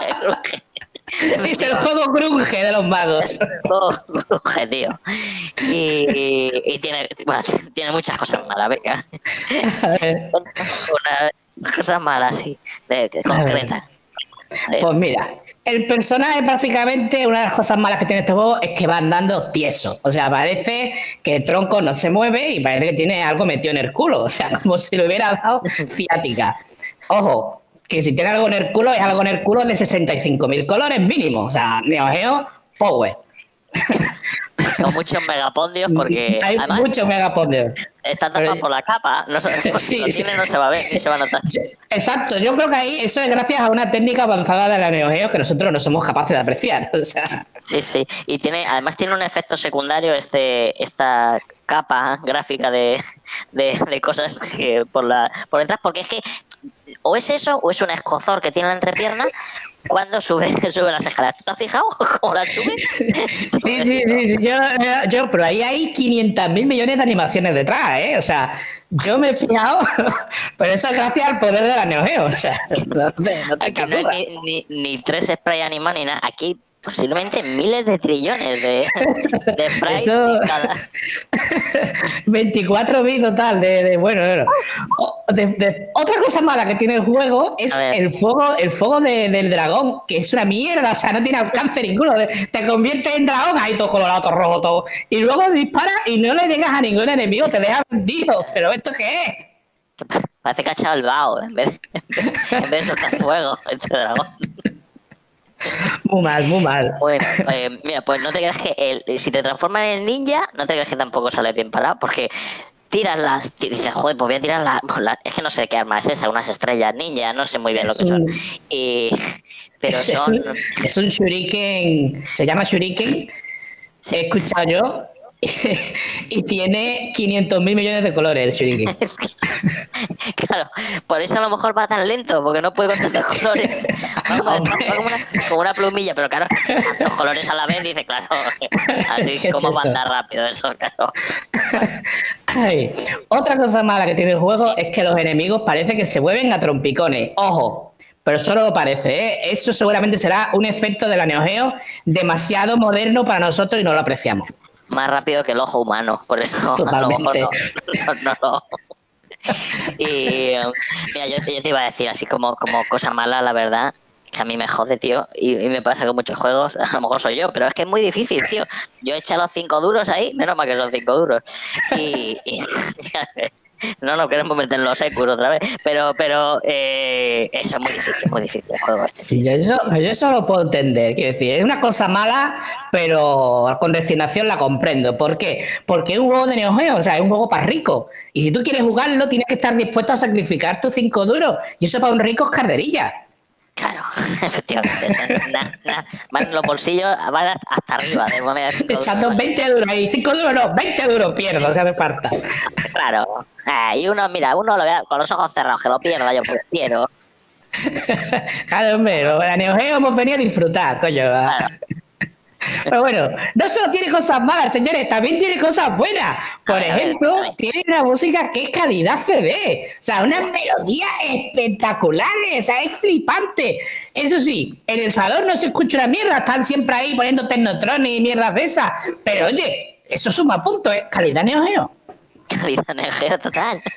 El Es el juego grunge de los magos. todo grunge, tío. Y, y, y tiene, bueno, tiene muchas cosas malas, venga. A ver, Una, cosas malas, sí, de, de concretas. Pues mira, el personaje básicamente, una de las cosas malas que tiene este juego es que va andando tieso. O sea, parece que el tronco no se mueve y parece que tiene algo metido en el culo. O sea, como si le hubiera dado ciática. Ojo, que si tiene algo en el culo es algo en el culo de 65.000 colores mínimo. O sea, Neo Geo, Power. con muchos megapondios porque Hay además mucho megapondio. está tapado Pero- por la capa. No se, si Sí, lo sí. tiene no se va a ver ni se va a notar. Exacto, yo creo que ahí eso es gracias a una técnica avanzada de la Neo Geo que nosotros no somos capaces de apreciar. O sea, Sí, sí. Y tiene, además tiene un efecto secundario este, esta capa gráfica de, de, de cosas que por la por detrás, porque es que o es eso o es un escozor que tiene en la entrepierna cuando sube, sube las escaleras. ¿Tú te has fijado cómo las sube? Sí, sí, sí, sí, Yo, yo, pero ahí hay 500 mil millones de animaciones detrás, ¿eh? O sea, yo me he fijado, pero eso es gracias al poder de la Neo Geo, o sea, no te, no te Aquí no duda. hay ni, ni, ni tres spray animados ni nada. Aquí posiblemente miles de trillones de, de cada- 24 bits total de, de- bueno, de- de- otra cosa mala que tiene el juego es el fuego, el fuego de- del dragón, que es una mierda, o sea, no tiene alcance ninguno. Te convierte en dragón, ahí todo colorado, todo rojo, todo. Y luego dispara y no le llegas a ningún enemigo, te deja vendido. ¿Pero esto qué es? Parece que ha echado el vaho en vez de, en vez de soltar fuego este dragón. Muy mal, muy mal. Bueno, eh, mira, pues no te creas que el, si te transformas en ninja, no te creas que tampoco sale bien parado, porque tiras las. Dices, joder, pues voy a tirar la, la- Es que no sé qué arma es esa, unas estrellas ninja, no sé muy bien lo que son. Y, pero Es son. un, es un shuriken, se llama shuriken, he escuchado yo, y tiene 500 mil millones de colores el shuriken. Claro, por eso a lo mejor va tan lento, porque no puede con tantos colores. Vamos, como, una, como una plumilla, pero claro, tantos colores a la vez, dice, claro, así ¿Qué es como va a andar rápido eso, claro. Ay, Otra cosa mala que tiene el juego es que los enemigos parece que se mueven a trompicones. Ojo, pero solo lo parece. ¿eh? Eso seguramente será un efecto de la Neo Geo demasiado moderno para nosotros y no lo apreciamos. Más rápido que el ojo humano, por eso a lo mejor Totalmente. no, no, no Y eh, mira, yo, yo te iba a decir así como, como cosa mala, la verdad, que a mí me jode, tío, y, y me pasa con muchos juegos, a lo mejor soy yo, pero es que es muy difícil, tío. Yo he echado los 5 duros ahí, menos mal que son 5 duros. Y, y- no nos queremos meter en los Sekiro otra vez, pero, pero eh, eso es muy difícil, muy difícil el juego este. Sí, yo eso, yo eso lo puedo entender. Quiero decir, es una cosa mala, pero con resignación la comprendo. ¿Por qué? Porque es un juego de Neo Geo, o sea, es un juego para ricos. Y si tú quieres jugarlo, tienes que estar dispuesto a sacrificar tus cinco duros. Y eso para un rico es carderilla. Claro, efectivamente. Na- na- van los bolsillos, van hasta arriba de moneda de cinco Echando duros. 20 duros y 5 duros no, 20 duros pierdo, si hace falta. Claro. Ah, y uno, mira, uno lo vea con los ojos cerrados, que lo pierda, yo prefiero. Claro, hombre, la Neo Geo hemos venido a disfrutar, coño. Claro. Pero bueno, no solo tiene cosas malas, señores, también tiene cosas buenas. Por A ver, ejemplo, tiene una música que es calidad CD. O sea, unas melodías espectaculares. O sea, es flipante. Eso sí, en el salón no se escucha una mierda. Están siempre ahí poniendo tecnotrones y mierdas de esas. Pero oye, eso suma punto, ¿eh? Calidad Neo Geo. Calidad energía total.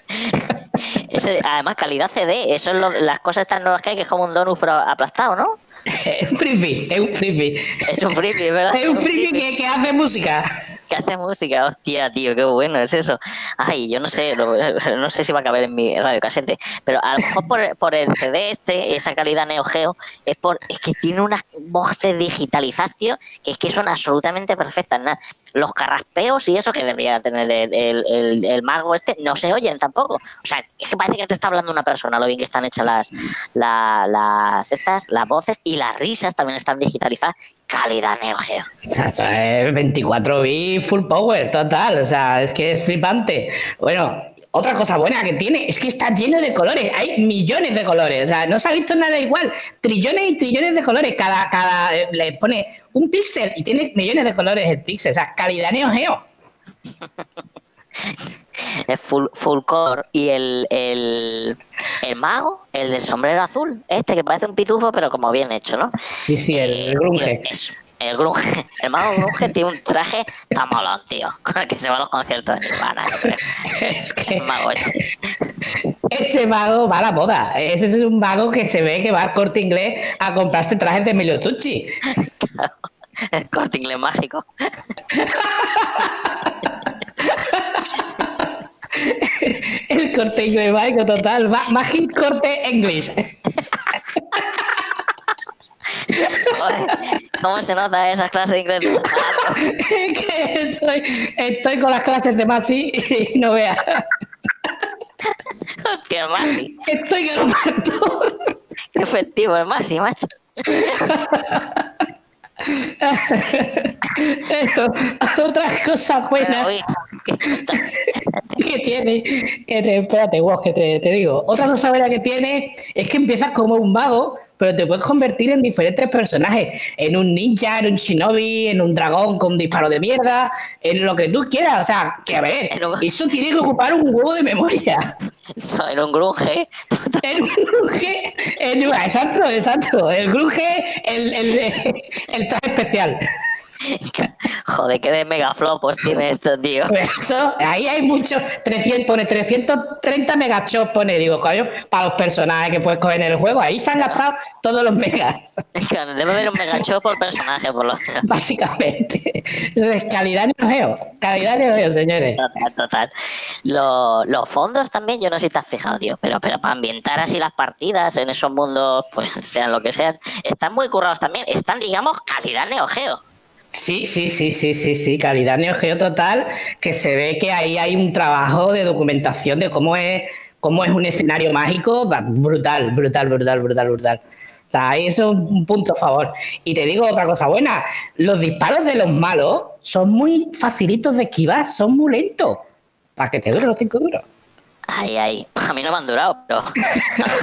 Eso, además, calidad CD, eso es lo- las cosas tan nuevas que hay, que es como un donut pero aplastado, ¿no? Es un freebie, es un freebie. Es un freebie, ¿verdad? Es un freebie que, que hace música. que hace música, hostia, tío, qué bueno es eso. Ay, yo no sé, no sé si va a caber en mi radiocasete, pero a lo mejor por, por el CD este, esa calidad Neo Geo, es por es que tiene unas voces digitalizadas, tío, que es que son absolutamente perfectas. ¿no? Los carraspeos y eso que debería tener el, el, el- el mago este, no se oyen tampoco. O sea, es que parece que te está hablando una persona, lo bien que están hechas las, la- las, estas, las voces y las risas también están digitalizadas. Calidad Neo Geo. O sea, eso es 24 bits full power, total. O sea, es que es flipante. Bueno, otra cosa buena que tiene es que está lleno de colores. Hay millones de colores. O sea, no se ha visto nada igual. Trillones y trillones de colores. Cada, cada eh, le pone un píxel y tiene millones de colores el píxel. O sea, calidad Neo Geo. es full, full core y el, el, el mago, el del sombrero azul, este que parece un pitufo pero como bien hecho, ¿no? Sí, sí, el Eh, grunge. eso, el grunge, el mago grunge tiene un traje tan molón, tío, con el que se va a los conciertos de Nirvana, yo creo. Es que El mago este. ese mago va a la moda. Ese es un mago que se ve que va al corte inglés a comprarse trajes de Emilio Tucci. El corte inglés mágico. El corte inglés mágico total. Ma- Magic corte English. Joder, ¿Cómo se nota esas clases de inglés? que estoy, estoy con las clases de Masi y no veas. Qué masi, Estoy que lo parto. qué efectivo el masi, macho. Pero otra cosa buena Uy, qué- que tiene, que te- espérate, vos, que te, te digo. Otra cosa buena que tiene es que empiezas como un mago, pero te puedes convertir en diferentes personajes. En un ninja, en un shinobi, en un dragón con disparo de mierda, en lo que tú quieras. O sea, que a ver, En un- eso tiene que ocupar un huevo de memoria. Soy un grunge. El grunge, el- exacto, exacto. El grunge, el, el, el traje especial. Joder, qué de megaflopos tiene esto, tío. Eso, ahí hay muchos, 300, pone 330 megachops, pone, digo, coño, para los personajes que puedes coger en el juego. Ahí se han gastado todos los megas, Claro, Debe haber un megachop por personaje, por lo menos. básicamente. Entonces, calidad Neo Geo, calidad Neo Geo, señores. Total, total. Lo- los fondos también, yo no sé si te has fijado, tío, pero, pero para ambientar así las partidas en esos mundos, pues sean lo que sean, están muy currados también. Están, digamos, calidad Neo Geo. Sí, sí, sí, sí, sí, sí, calidad Neo Geo total, que se ve que ahí hay un trabajo de documentación de cómo es, cómo es un escenario mágico, brutal, brutal, brutal, brutal, brutal. O sea, ahí eso es un punto a favor. Y te digo otra cosa buena, los disparos de los malos son muy facilitos de esquivar, son muy lentos. Para que te duren los cinco duros. Ay, ay. A mí no me han durado, pero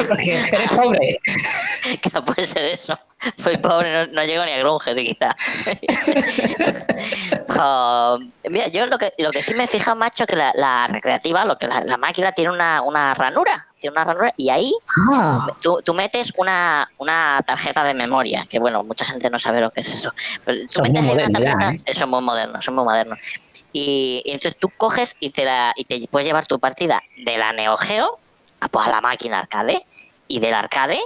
Porque eres pobre. no puede ser eso. Soy pobre, no, no llego ni a grunge, quizá. Mira, yo lo que, lo que sí me he fijado, macho, que la, la recreativa, lo que la, la máquina tiene una, una ranura. Tiene una ranura y ahí Ah, tú, tú metes una, una tarjeta de memoria, que bueno, mucha gente no sabe lo que es eso. Pero tú Son metes ahí una modernos ya, tarjeta, ¿eh? eso es muy moderno, eso es muy moderno. Y, entonces tú coges y te, la, y te puedes llevar tu partida de la Neo Geo a, pues, a la máquina arcade y del arcade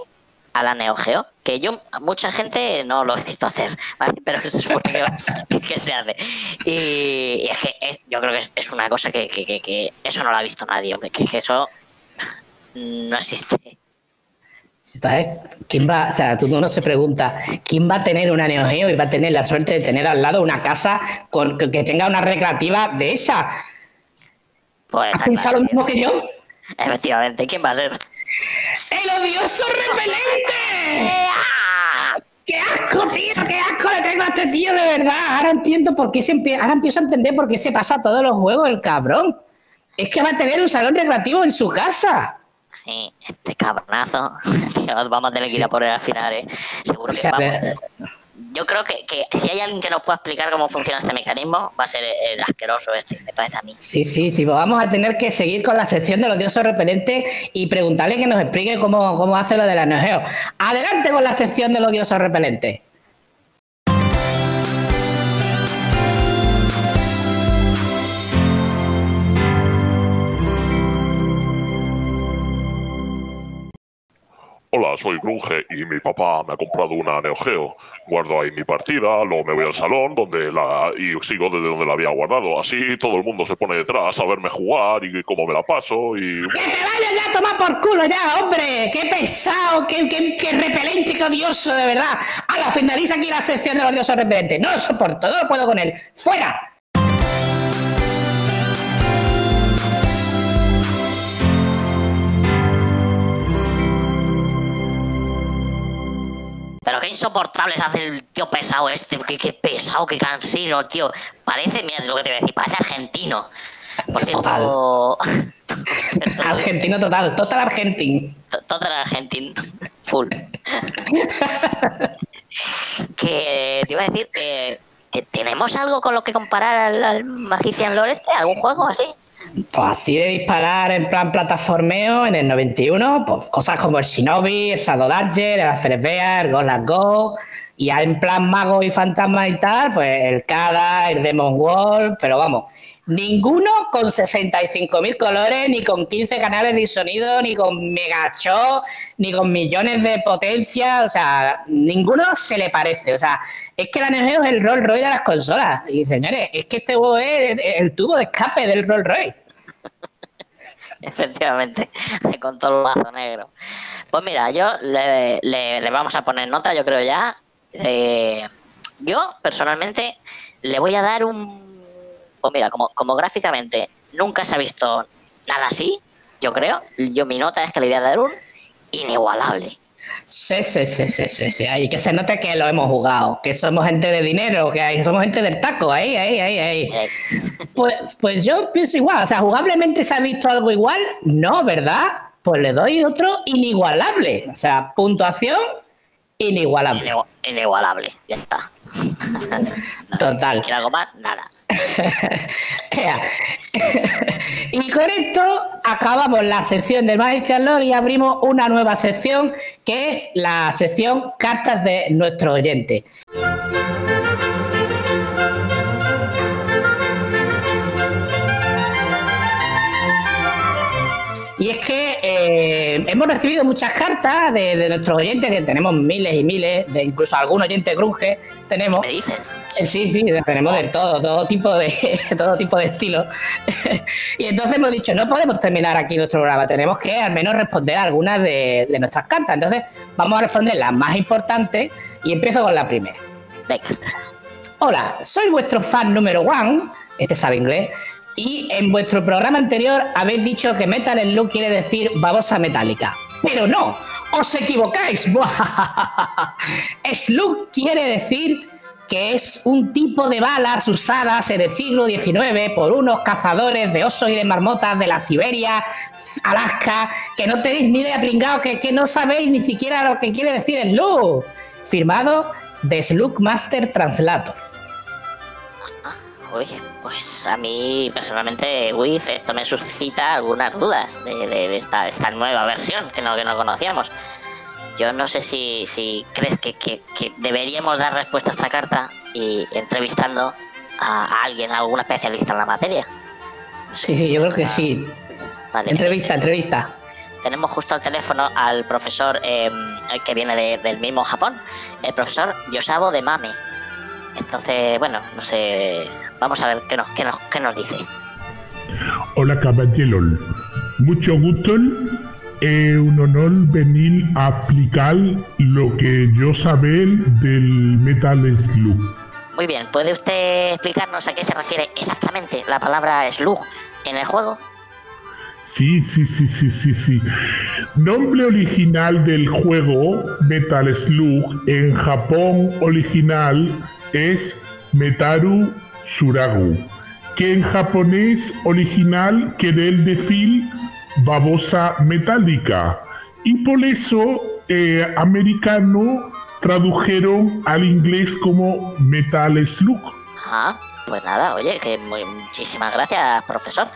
a la Neo Geo, que yo, mucha gente no lo he visto hacer, ¿vale? pero se supone que, que se hace. Y, es que eh, yo creo que es, una cosa que, que, que, eso no lo ha visto nadie, hombre, que, eso no existe. ¿Quién va, o sea, tú no se pregunta, ¿quién va a tener una Neo Geo y va a tener la suerte de tener al lado una casa con, que tenga una recreativa de esa? Pues, ¿Has pensado lo mismo que yo? Efectivamente, ¿quién va a ser? ¡El odioso repelente! ¡Qué asco, tío! ¡Qué asco le tengo a este tío, de verdad! Ahora entiendo por qué se ahora empiezo a entender por qué se pasa todos los juegos el cabrón. Es que va a tener un salón recreativo en su casa. Sí, este cabronazo. vamos a tener que ir a por él al final, ¿eh? Seguro que vamos yo creo que, si hay alguien que nos pueda explicar cómo funciona este mecanismo, va a ser el asqueroso este, me parece a mí. Sí, sí, sí, pues vamos a tener que seguir con la sección de los dioses repelentes y preguntarle que nos explique cómo, cómo hace lo de la Neo Adelante con la sección de los dioses repelentes. Hola, soy Grunge y mi papá me ha comprado una Neo Geo. Guardo ahí mi partida, luego me voy al salón donde la y sigo desde donde la había guardado. Así todo el mundo se pone detrás a verme jugar y cómo me la paso y... ¡Que te vayas ya a tomar por culo ya, hombre! ¡Qué pesado, qué, qué, repelente, qué odioso, de verdad! A la finaliza aquí la sección de los odiosos repelentes. No lo soporto, no lo puedo con él. ¡Fuera! Pero qué insoportable se hace el tío pesado este, qué, qué pesado, qué cansino, tío. Parece, mira lo que te voy a decir, parece argentino. Por cierto. argentino total, total argentino. Total argentino. Full. que te iba a decir, eh, ¿tenemos algo con lo que comparar al, al Magician Lore este? ¿Algún juego así? Pues así de disparar en plan plataformeo en el 91, pues cosas como el Shinobi, el Shadow Danger, el Bear, el Go Let's Go, y en plan mago y fantasma y tal, pues el Kada, el Demon Wall, pero vamos, ninguno con 65.000 colores, ni con 15 canales de sonido, ni con mega show, ni con millones de potencia, o sea, ninguno se le parece, o sea, es que la Neo es el Rolls Royce de las consolas, y señores, es que este juego es el tubo de escape del Rolls Royce. Efectivamente, con todo el mazo negro. Pues mira, yo le, le, vamos a poner nota, yo creo ya. Eh, yo, personalmente, le voy a dar un... Pues mira, como, como gráficamente nunca se ha visto nada así, yo creo. Yo mi nota es que le voy a dar un inigualable. Sí, sí, sí, sí, sí, sí. Ahí que se note que lo hemos jugado, que somos gente de dinero, que somos gente del taco, ahí, ahí, ahí, ahí. Pues, pues yo pienso igual, o sea, jugablemente se ha visto algo igual, no, ¿verdad? Pues le doy otro inigualable, o sea, puntuación inigualable. inigualable, ya está. Total. ¿Quiere algo más? Nada. y con esto acabamos la sección de Magic Lore y abrimos una nueva sección que es la sección Cartas de nuestro oyente. Y es que eh, hemos recibido muchas cartas de, nuestros oyentes, que tenemos miles y miles, de incluso algún oyente grunge tenemos. ¿Me dicen? Eh, sí, sí, tenemos de todo, todo tipo de, todo tipo de estilo. y entonces hemos dicho, no podemos terminar aquí nuestro programa, tenemos que al menos responder algunas de, nuestras cartas. Entonces, vamos a responder las más importantes y empiezo con la primera. Venga. Hola, soy vuestro fan número one, este sabe inglés, y en vuestro programa anterior habéis dicho que Metal Slug quiere decir babosa metálica. Pero no, os equivocáis. Slug quiere decir que es un tipo de balas usadas en el siglo XIX por unos cazadores de osos y de marmotas de la Siberia, Alaska, que no tenéis ni idea, pringao, que, que no sabéis ni siquiera lo que quiere decir Slug. Firmado de Slug Master Translator. Uy, pues a mí personalmente, uy, esto me suscita algunas dudas de, esta, esta, nueva versión que no, que no conocíamos. Yo no sé si, si crees que, que, deberíamos dar respuesta a esta carta y entrevistando a, alguien, a algún especialista en la materia. sí, sí, yo creo que sí. Vale. Entrevista, entrevista. tenemos justo al teléfono al profesor eh, que viene de- del mismo Japón, el profesor Yosabo de Mame. Entonces, bueno, no sé, vamos a ver qué nos, qué nos, qué nos dice. Hola caballero, mucho gusto. Es un honor venir a explicar lo que yo saber del Metal Slug. Muy bien, ¿puede usted explicarnos a qué se refiere exactamente la palabra slug en el juego? Sí, sí, sí, sí, sí, sí. Nombre original del juego Metal Slug en Japón original es Metaru Suragu, que en japonés original quiere decir babosa metálica. Y por eso eh, americano tradujeron al inglés como Metal Slug. Ah, pues nada, oye, que muy- muchísimas gracias, profesor.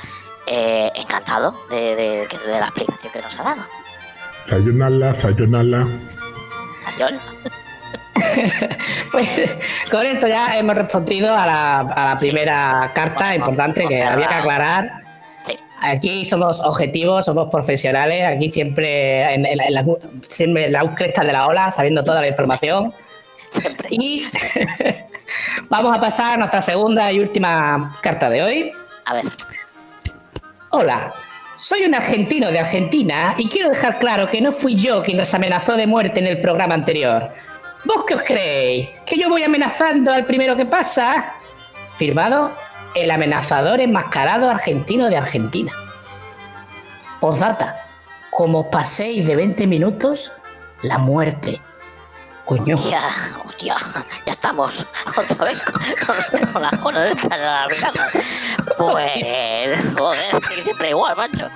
Eh, encantado de, de- de la explicación que nos ha dado. Sayonara, sayonara. Adiós. Pues con esto ya hemos respondido a la, a la primera carta importante que había que aclarar. Aquí somos objetivos, somos profesionales, aquí siempre en, en la, en la- siempre en la cresta de la ola, sabiendo toda la información. Y vamos a pasar a nuestra segunda y última carta de hoy. A ver, Hola, soy un argentino de Argentina y quiero dejar claro que no fui yo quien los amenazó de muerte en el programa anterior. ¿Vos qué os creéis? ¿Que yo voy amenazando al primero que pasa? Firmado el amenazador enmascarado argentino de Argentina. Postdata, como os paséis de 20 minutos, la muerte. Coño. hostia, hostia, ya estamos otra vez con, con, con las cosas estas alargando. Pues, joder, siempre igual, macho.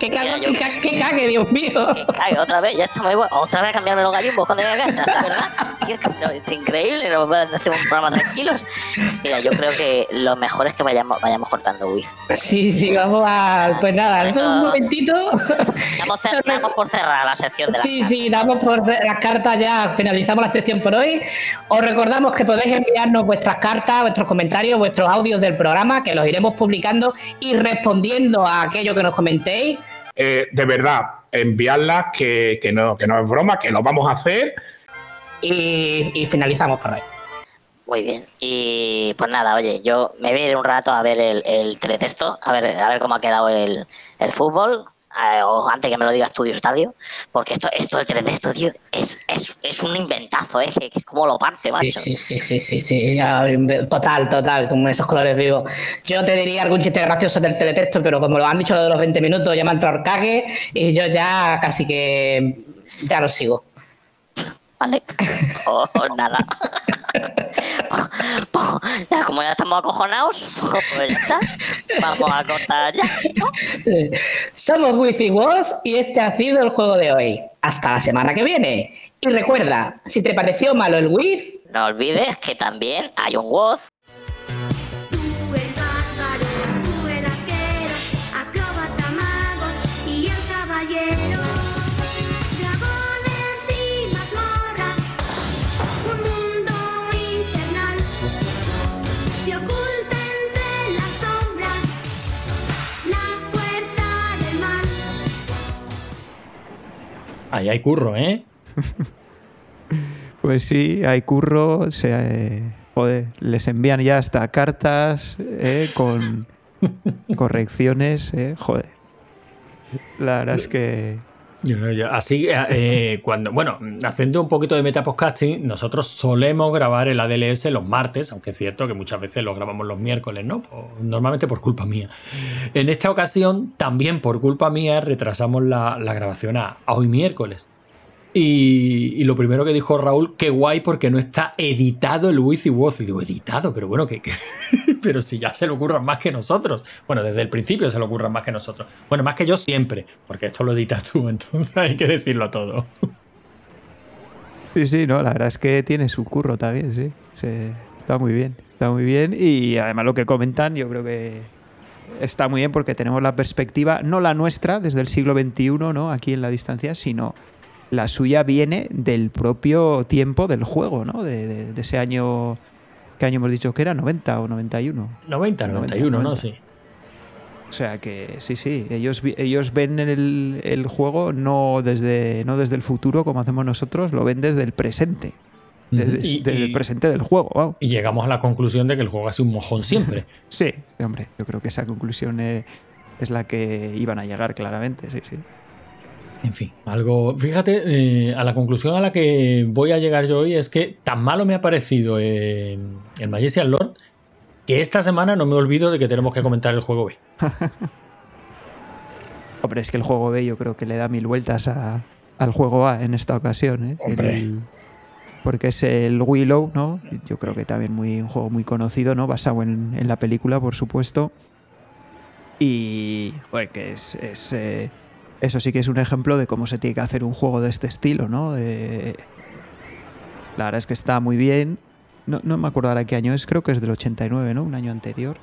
¡Qué cague, qué cague, qué cague, Dios mío! Que cague, otra vez, ya estamos igual. Otra vez a cambiarme los gallimbos cuando llegue a casa, de ¿verdad? Es increíble, no pueden hacer un programa tranquilos. Mira, yo creo que lo mejor es que vayamos, vayamos cortando Wiz. Sí, sí, vamos a. Pues nada, un momentito. Damos, damos por cerrar la sección de la Sí, sí, damos por las cartas ya, finalizamos la sección por hoy. Os recordamos que podéis enviarnos vuestras cartas, vuestros comentarios, vuestros audios del programa, que los iremos publicando y respondiendo a aquello que nos comentéis. Eh, de verdad, enviarlas, que, que no, que no es broma, que lo vamos a hacer. Y, y finalizamos por hoy. Muy bien. Y pues nada, oye, yo me voy a ir un rato a ver el, el teletexto, a ver, a ver cómo ha quedado el, el fútbol. Eh, o antes que me lo diga Estudio Estadio, porque esto, esto teletexto, tío, es, es, es un inventazo, ¿eh? Que, que es como lo parte, Sí, macho. sí, sí, sí, sí, sí, total, total, con esos colores vivos. Yo te diría algún chiste gracioso del teletexto, pero como lo han dicho de los 20 minutos, ya me ha entrado el cague y yo ya casi que ya lo sigo. ¿Vale? O nada. Ya, como ya estamos acojonados, pues ya está. Vamos a cortar ya, ¿no? Somos Wifi Wars y este ha sido el juego de hoy. Hasta la semana que viene. Y recuerda, si te pareció malo el Wi No olvides que también hay un WOD Ahí hay curro, ¿eh? Pues sí, hay curro, se, eh, joder, les envían ya hasta cartas eh, con correcciones, eh, joder. La verdad es que así, eh, eh, cuando, bueno, haciendo un poquito de metapodcasting, nosotros solemos grabar el ADLS los martes, aunque es cierto que muchas veces lo grabamos los miércoles, ¿no? Normalmente por culpa mía. En esta ocasión, también por culpa mía, retrasamos la, grabación a hoy miércoles. Y, lo primero que dijo Raúl, qué guay porque no está editado el Wizzy Woz. Y digo, editado, pero bueno, que, pero si ya se le ocurran más que nosotros. Bueno, desde el principio se le ocurran más que nosotros. Bueno, más que yo siempre, porque esto lo editas tú, entonces hay que decirlo todo. Sí, sí, no, la verdad es que tiene su curro también, sí. Está muy bien, está muy bien. Y además lo que comentan, yo creo que está muy bien porque tenemos la perspectiva, no la nuestra desde el siglo XXI, ¿no? Aquí en la distancia, sino la suya viene del propio tiempo del juego, ¿no? De, de- de ese año, ¿qué año hemos dicho que era? ¿90 o 91? 90, 91, ¿no? Sí. sea que sí, sí, ellos, ellos ven el, el juego no desde, no desde el futuro como hacemos nosotros, lo ven desde el presente. Desde, Y- desde y- el presente del juego. Y llegamos a la conclusión de que el juego ha sido un mojón siempre. Sí, hombre, yo creo que esa conclusión eh, es la que iban a llegar claramente, sí, sí. En fin, algo. Fíjate, eh, a la conclusión a la que voy a llegar yo hoy es que tan malo me ha parecido eh, el Magician Lord que esta semana no me olvido de que tenemos que comentar el juego B. Hombre, es que el juego B yo creo que le da mil vueltas a- al juego A en esta ocasión, ¿eh? Hombre. El- porque es el Willow, ¿no? Yo creo que también muy, un juego muy conocido, ¿no? Basado en, en la película, por supuesto. Y, que es... es, eh, eso sí que es un ejemplo de cómo se tiene que hacer un juego de este estilo, ¿no? La verdad es que está muy bien. No, no me acuerdo ahora qué año es, creo que es del 89, ¿no? Un año anterior.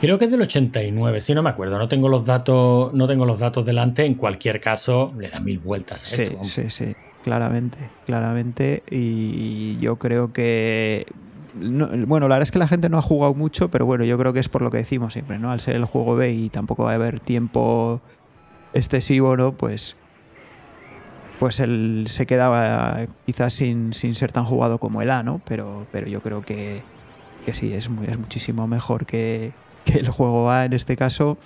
Creo que es del 89, si no me acuerdo. No tengo los datos, no tengo los datos delante. En cualquier caso, le da mil vueltas a Sí, esto. vamos. sí, sí, claramente, claramente. Y yo creo que... no- bueno, la verdad es que la gente no ha jugado mucho, pero bueno, yo creo que es por lo que decimos siempre, ¿no? Al ser el juego B y tampoco va a haber tiempo excesivo, ¿no? Pues... Pues él se quedaba quizás sin, sin ser tan jugado como el A, ¿no? Pero, pero yo creo que, que sí, es, muy, es muchísimo mejor que, que el juego A en este caso.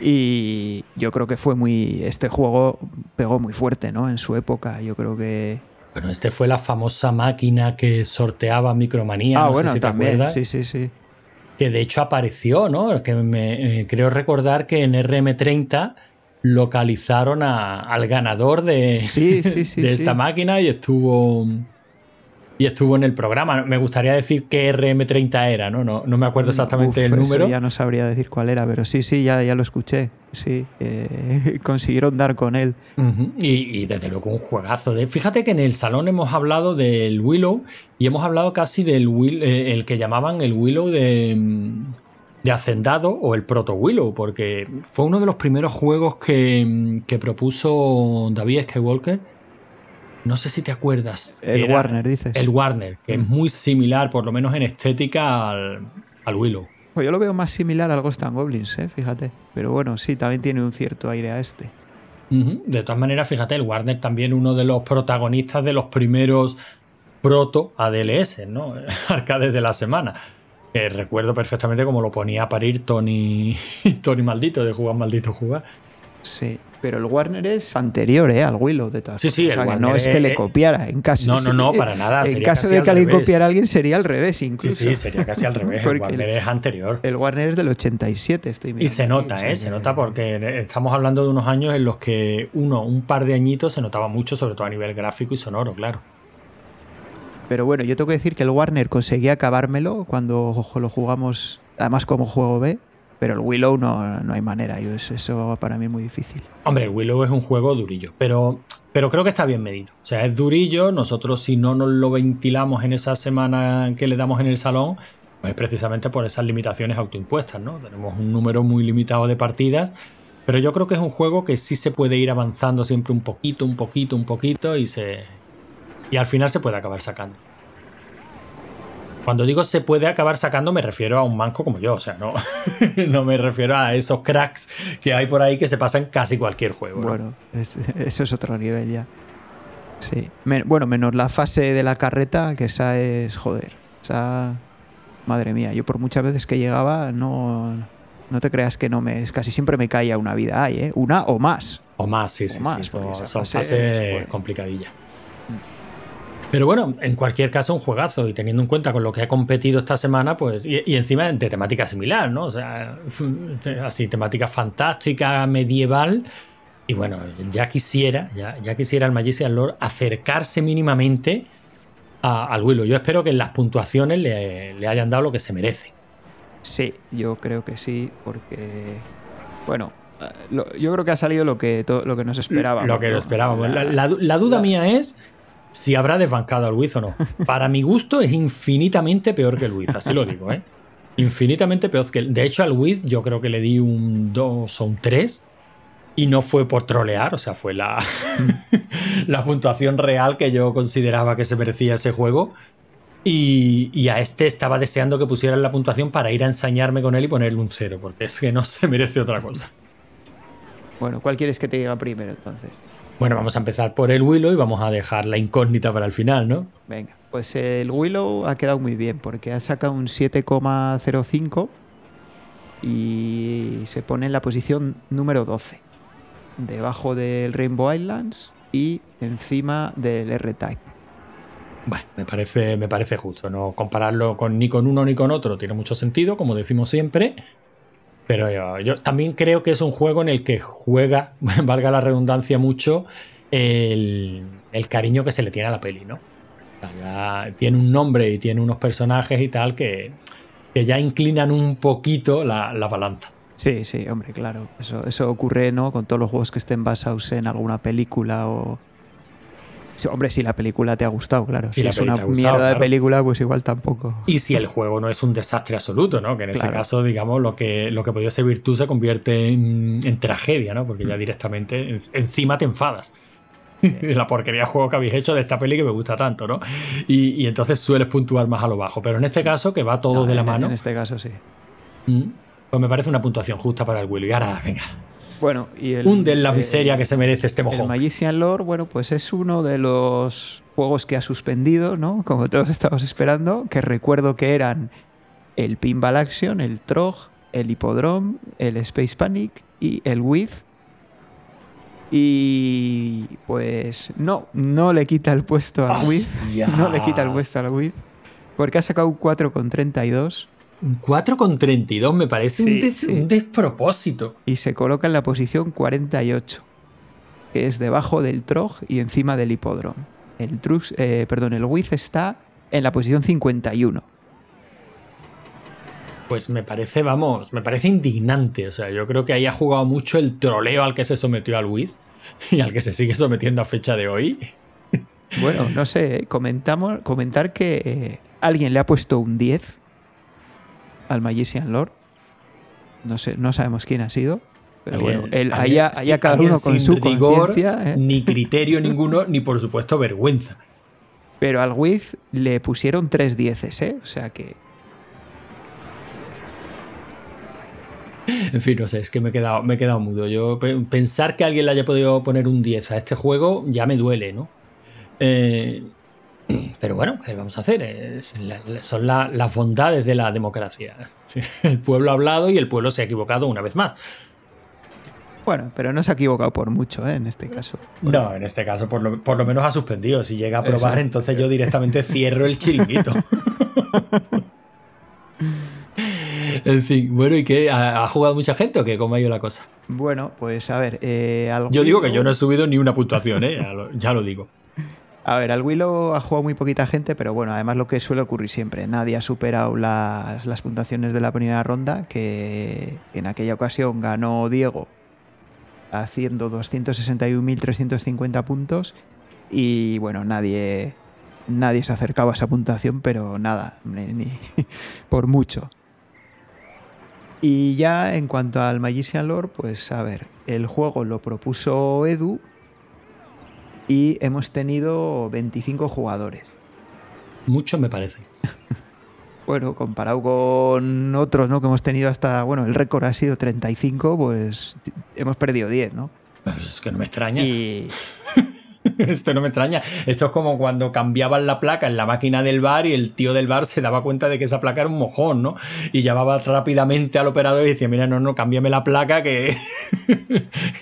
Y yo creo que fue muy. Este juego pegó muy fuerte, ¿no? En su época. Yo creo que. Bueno, este fue la famosa máquina que sorteaba Micromanía. ah, no sé bueno, si también. Sí, sí, sí. Que de hecho apareció, ¿no? Que me, eh, creo recordar que en RM30 localizaron a- al ganador de, Sí, sí, sí, de esta máquina y estuvo y estuvo en el programa. Me gustaría decir qué RM30 era, ¿no? No, no me acuerdo exactamente Uf, el eso número. Ya no sabría decir cuál era, pero sí, sí, ya, ya lo escuché. Sí, eh, consiguieron dar con él. Y, y desde luego un juegazo. De, fíjate que en el salón hemos hablado del Willow y hemos hablado casi del Will, eh, el que llamaban el Willow de, mm, de Hacendado o el Proto Willow, porque fue uno de los primeros juegos que, mm, que propuso David Skywalker. No sé si te acuerdas. El Era Warner, dices. El Warner, que es muy similar, por lo menos en estética, al, al Willow. Pues yo lo veo más similar al Ghost and Goblins, ¿eh? fíjate. Pero bueno, sí, también tiene un cierto aire a este. De todas maneras, fíjate, el Warner también uno de los protagonistas de los primeros proto ADLS, ¿no? Arcades de la semana. Que recuerdo perfectamente cómo lo ponía a parir Tony, Tony Maldito, de jugar Maldito Jugar. Sí, pero el Warner es anterior ¿eh? al Willow de todas Sí, sí. O el sea, que no Warner es que le copiara. En caso, No, no, no, para nada, En sería caso casi de al que alguien revés. copiara a alguien sería al revés Sí, incluso. sí, sería casi al revés. El Warner el- es anterior. El Warner es del 87, estoy mirando. Y se nota, o ¿eh? Se nota porque estamos hablando de unos años en los que uno, un par de añitos, se notaba mucho, sobre todo a nivel gráfico y sonoro, claro. Pero bueno, yo tengo que decir que el Warner conseguía acabármelo cuando lo jugamos, además como juego B, pero el Willow no, no hay manera. Yo, eso, para mí es muy difícil. Hombre, Willow es un juego durillo, pero, pero creo que está bien medido. O sea, es durillo. Nosotros, si no nos lo ventilamos en esa semana que le damos en el salón, pues es precisamente por esas limitaciones autoimpuestas, ¿no? Tenemos un número muy limitado de partidas, pero yo creo que es un juego que sí se puede ir avanzando siempre un poquito, un poquito, un poquito y se. Y al final se puede acabar sacando. Cuando digo se puede acabar sacando, me refiero a un manco como yo. O sea, no, no me refiero a esos cracks que hay por ahí que se pasan casi cualquier juego. ¿no? Bueno, es- eso es otro nivel ya. Sí. Men- bueno, menos la fase de la carreta, que esa es, joder, esa... Madre mía, yo por muchas veces que llegaba, no, no te creas que no me... es Casi siempre me caía una vida ahí, ¿eh? Una o más. O más, sí, sí, O más, sí. Son, fase fases es, joder. complicadillas. Pero bueno, en cualquier caso, un juegazo. Y teniendo en cuenta con lo que ha competido esta semana, pues. Y, y encima de temática similar, ¿no? O sea, así, temática fantástica, medieval. Y bueno, ya quisiera, ya, ya quisiera el Magician Lord acercarse mínimamente a- al Willow. Yo espero que en las puntuaciones le, le hayan dado lo que se merece. Sí, yo creo que sí, porque... Bueno, eh, yo creo que ha salido lo que, to- lo que nos esperábamos. Lo que ¿no? lo esperábamos. La, la du- la duda mía es si habrá desbancado al Wiz o no. Para mi gusto es infinitamente peor que Wiz, así lo digo, ¿eh? Infinitamente peor que. De hecho, al Wiz yo creo que le di un 2 o un 3. Y no fue por trolear, o sea, fue la, la puntuación real que yo consideraba que se merecía ese juego. Y, y a este estaba deseando que pusieran la puntuación para ir a ensañarme con él y ponerle un cero, porque es que no se merece otra cosa. Bueno, ¿cuál quieres que te diga primero entonces? Bueno, vamos a empezar por el Willow y vamos a dejar la incógnita para el final, ¿no? Venga, pues el Willow ha quedado muy bien porque ha sacado un 7,05 y se pone en la posición número 12, debajo del Rainbow Islands y encima del R-Type. Bueno, me parece, me parece justo. No compararlo con, ni con uno ni con otro tiene mucho sentido, como decimos siempre. Pero yo, yo también creo que es un juego en el que juega, valga la redundancia, mucho el, el cariño que se le tiene a la peli, ¿no? Ya tiene un nombre y tiene unos personajes y tal que, que ya inclinan un poquito la, la balanza. Sí, sí, hombre, claro. Eso, eso ocurre, ¿no? Con todos los juegos que estén basados en alguna película o. Sí, hombre, si la película te ha gustado, claro. Si si la es una gustado, mierda de película, pues igual tampoco. Y si el juego no es un desastre absoluto, ¿no? Que en ese caso, digamos, lo que, lo que podía ser virtud se convierte en, en tragedia, ¿no? Porque ya directamente en- encima te enfadas. De la porquería de juego que habéis hecho de esta peli que me gusta tanto, ¿no? Y, y entonces sueles puntuar más a lo bajo. Pero en este caso, que va todo No, de la en- mano, En este caso, sí. mm, pues me parece una puntuación justa para el Willy. Y ahora, venga, Bueno, y el. hunde en la eh, miseria que se merece este El mojón. Magician Lore, bueno, pues es uno de los juegos que ha suspendido, ¿no? Como todos estamos esperando, que recuerdo que eran el Pinball Action, el Trog, el Hippodrome, el Space Panic y el With. Y pues no, no le quita el puesto al With. No le quita el puesto al With. Porque ha sacado un 4,32 Un 4,32 me parece un, Sí, des- sí. un despropósito. y se coloca en la posición 48, que es debajo del Trog y encima del Hippodrome. El Trux, eh, perdón, el Wiz está en la posición 51. Pues me parece, vamos, me parece indignante. O sea, yo creo que ahí ha jugado mucho el troleo al que se sometió al Wiz y al que se sigue sometiendo a fecha de hoy. Bueno, no sé, comentamos, comentar que eh, alguien le ha puesto un 10 al Magician Lord. No sé, no sabemos quién ha sido. Pero Alguien- bueno, él, alguien- sí, allá cada uno con sin su rigor. ¿eh? Ni criterio ninguno, ni por supuesto vergüenza. Pero al Wiz le pusieron tres dieces, ¿eh? O sea que En fin, no sé, es que me he quedado, me he quedado mudo. Yo pe- pensar que alguien le haya podido poner un 10 a este juego ya me duele, ¿no? Eh, pero bueno, ¿qué vamos a hacer? Son la- las bondades de la democracia. El pueblo ha hablado y el pueblo se ha equivocado una vez más. Bueno, pero no se ha equivocado por mucho, ¿eh? En este caso. No, en este caso por lo, por lo menos ha suspendido. Si llega a probar, Eso. entonces yo directamente cierro el chiringuito. en fin, bueno, ¿y qué? ¿Ha, ha jugado mucha gente o qué? ¿Cómo ha ido la cosa? Bueno, pues a ver, eh, Yo digo que yo no he subido ni una puntuación, ¿eh? Ya lo, ya lo digo. A ver, al Willow ha jugado muy poquita gente, pero bueno, además lo que suele ocurrir siempre, nadie ha superado las, las puntuaciones de la primera ronda, que en aquella ocasión ganó Diego haciendo 261.350 puntos y bueno, nadie, nadie se acercaba a esa puntuación, pero nada, ni, por mucho. Y ya en cuanto al Magician Lore, pues a ver, el juego lo propuso Edu y hemos tenido 25 jugadores. Mucho me parece. Bueno, comparado con otros, ¿no? Que hemos tenido hasta, bueno, el récord ha sido 35, pues hemos perdido 10, ¿no? Pues es que no me extraña. Y Esto no me extraña. Esto es como cuando cambiaban la placa en la máquina del bar y el tío del bar se daba cuenta de que esa placa era un mojón, ¿no? Y llamaba rápidamente al operador y decía, mira, no, no, cámbiame la placa que,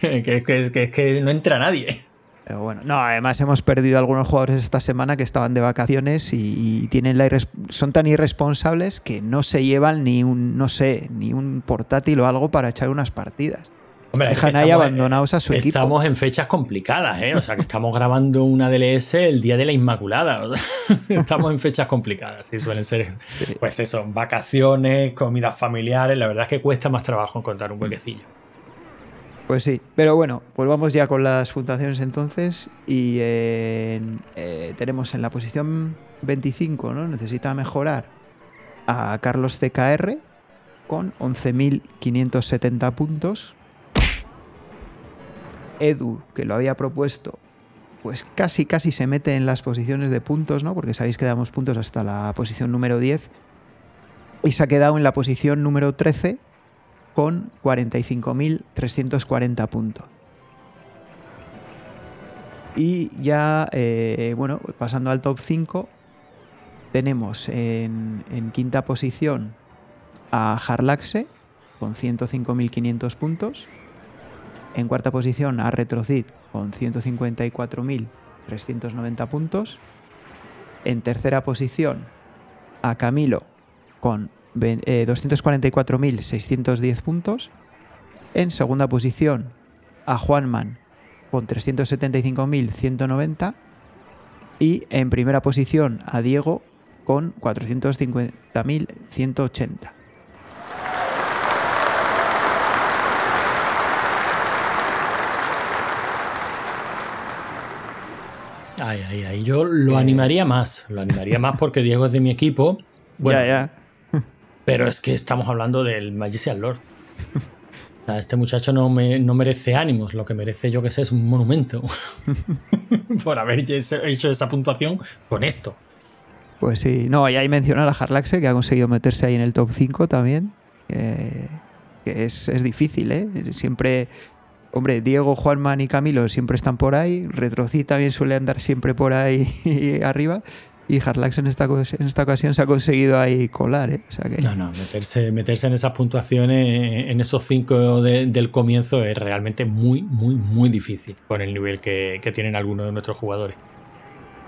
que, que, que- que- que no entra nadie. Pero bueno, no, además hemos perdido algunos jugadores esta semana que estaban de vacaciones y, y tienen la son tan irresponsables que no se llevan ni un, no sé, ni un portátil o algo para echar unas partidas. Hombre, es que Dejan ahí estamos- abandonados a su equipo. Estamos en fechas complicadas, ¿eh? O sea, que estamos grabando una DLS el día de la Inmaculada. O sea, estamos en fechas complicadas y suelen ser, pues eso, vacaciones, comidas familiares. La verdad es que cuesta más trabajo encontrar un huequecillo. Pues sí, pero bueno, pues vamos ya con las puntuaciones entonces y eh, en- tenemos en la posición 25, ¿no? Necesita mejorar a Carlos CKR con 11.570 puntos. Edu, que lo había propuesto, pues casi, casi se mete en las posiciones de puntos, ¿no? Porque sabéis que damos puntos hasta la posición número 10. Y se ha quedado en la posición número 13 con 45.340 puntos. Y ya, eh, bueno, pasando al top 5, tenemos en, quinta posición a Harlaxe con 105.500 puntos. En cuarta posición a Retrocid con 154.390 puntos. En tercera posición a Camilo con eh, 244.610 puntos. En segunda posición a Juanman con 375.190. Y en primera posición a Diego con 450.180. Ay, ay, ay. Yo lo animaría más. Lo animaría más porque Diego es de mi equipo. Bueno, ya, ya. Pero es que estamos hablando del Magician Lord. O sea, este muchacho no, me- no merece ánimos, lo que merece, yo que sé, es un monumento. Por haber hecho esa puntuación con esto. Pues sí, no, y ahí mencionar a Harlaxe que ha conseguido meterse ahí en el top 5 también. eh, que es, es difícil, ¿eh? Siempre, hombre, Diego, Juanman y Camilo siempre están por ahí. Retrocid también suele andar siempre por ahí arriba. Y Harlax en esta, en esta ocasión se ha conseguido ahí colar, ¿eh? O sea que, No, no, meterse, meterse en esas puntuaciones, en esos cinco de- del comienzo es realmente muy, muy, muy difícil con el nivel que, que tienen algunos de nuestros jugadores.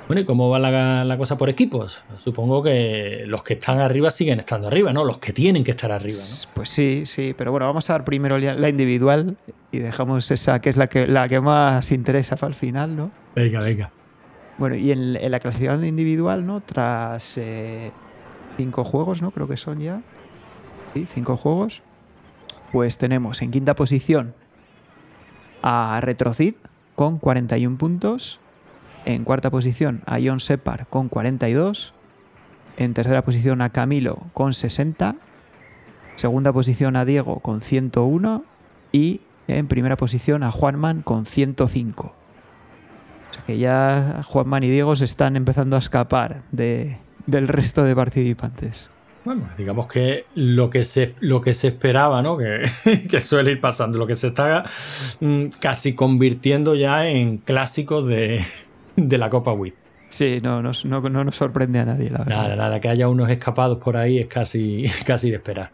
Bueno, ¿y cómo va la, la cosa por equipos? Supongo que los que están arriba siguen estando arriba, ¿no? Los que tienen que estar arriba, ¿no? Pues sí, sí, pero bueno, vamos a dar primero la la individual y dejamos esa que es la que, la que más interesa para el final, ¿no? Venga, venga. Bueno, y en, la clasificación individual, ¿no? Tras eh, cinco juegos, ¿no? Creo que son ya. Sí, cinco juegos. Pues tenemos en quinta posición a Retrocid con 41 puntos. En cuarta posición a John Separ con 42. En tercera posición a Camilo con 60. Segunda posición a Diego con 101. Y en primera posición a Juanman con 105. O sea que ya Juanman y Diego se están empezando a escapar de, del resto de participantes. Bueno, digamos que lo que se, lo que se esperaba, ¿no? Que, que suele ir pasando, lo que se está mm, casi convirtiendo ya en clásicos de, de la Copa Wii. Sí, no, nos- no, no nos sorprende a nadie, la verdad. Nada, nada, que haya unos escapados por ahí es casi, casi de esperar.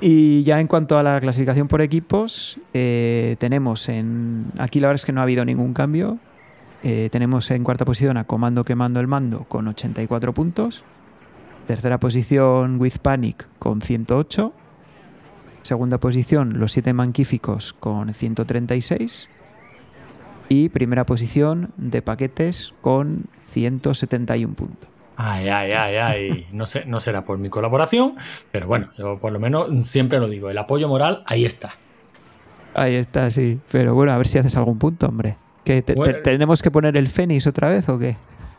Y ya en cuanto a la clasificación por equipos, eh, tenemos en. Aquí la verdad es que no ha habido ningún cambio. Eh, tenemos en cuarta posición a Comando Quemando el Mando con 84 puntos. Tercera posición With Panic con 108. Segunda posición Los Siete Manquíficos con 136. Y primera posición de Paquetes con 171 puntos. Ay, ay, ay, ay. No, sé, no será por mi colaboración, pero bueno, yo por lo menos siempre lo digo, el apoyo moral ahí está. Ahí está, sí. Pero bueno, a ver si haces algún punto, hombre. ¿Que te- te- Bueno. ¿Tenemos que poner el Fénix otra vez o qué?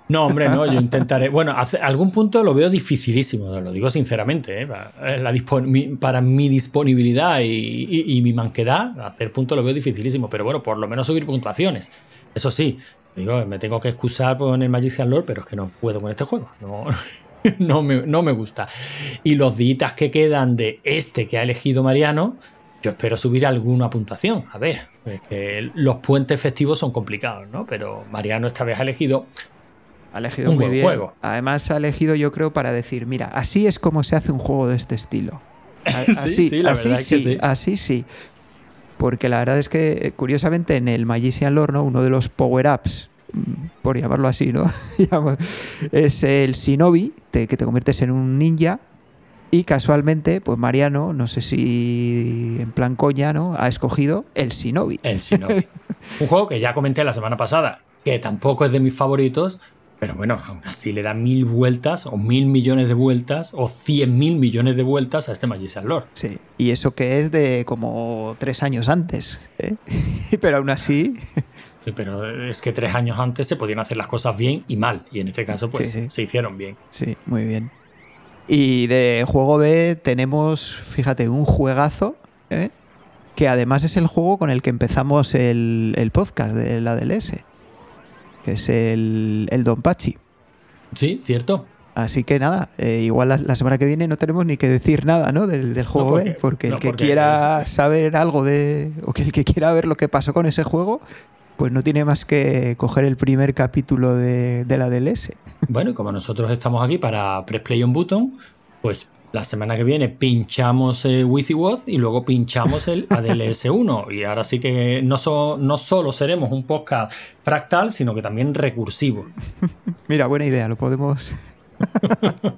No, hombre, no, yo intentaré. Bueno, hace- algún punto lo veo dificilísimo, lo digo sinceramente. ¿eh? Para, la mi, para mi disponibilidad y, y- y mi manquedad, hacer punto lo veo dificilísimo, pero bueno, por lo menos subir puntuaciones. Eso sí, digo, me tengo que excusar con el Magician Lord, pero es que no puedo con este juego. No, no, me, no me gusta. Y los días que quedan de este que ha elegido Mariano, yo espero subir alguna puntuación. A ver, es que los puentes festivos son complicados, ¿no? Pero Mariano esta vez ha elegido Ha elegido Un muy buen bien. juego. Además, ha elegido, yo creo, para decir: mira, así es como se hace un juego de este estilo. A- Sí, Así, sí, la así verdad es que sí, sí. así sí. Porque la verdad es que, eh, curiosamente, en el Magician Lore, ¿no? uno de los power-ups, mm, por llamarlo así, ¿no? Es el Shinobi, te- que te conviertes en un ninja. Y casualmente, pues Mariano, no sé si en plan coña, ¿no? Ha escogido el Shinobi. El Shinobi. Un juego que ya comenté la semana pasada, que tampoco es de mis favoritos, pero bueno, aún así le da mil vueltas, o mil millones de vueltas, o cien mil millones de vueltas a este Magician Lord. Sí, y eso que es de como tres años antes, ¿eh? Pero aún así, Sí, pero es que tres años antes se podían hacer las cosas bien y mal, y en este caso, pues Sí, sí. se hicieron bien. sí, muy bien. Y de juego B tenemos, fíjate, un juegazo, ¿eh? que además es el juego con el que empezamos el, el podcast de la DLS. Que es el, el Don Pachi. Sí, cierto. Así que nada, eh, igual la, la semana que viene no tenemos ni que decir nada ¿no? del, del juego porque- B, porque el que porque quiera es- saber algo de. o que el que quiera ver lo que pasó con ese juego, pues no tiene más que coger el primer capítulo de, de la DLS. Bueno, y como nosotros estamos aquí para Press Play on Button, pues la semana que viene pinchamos eh, WYSIWYG y luego pinchamos el ADLS1. Y ahora sí que no, so- no solo seremos un podcast fractal, sino que también recursivo. Mira, buena idea, lo podemos.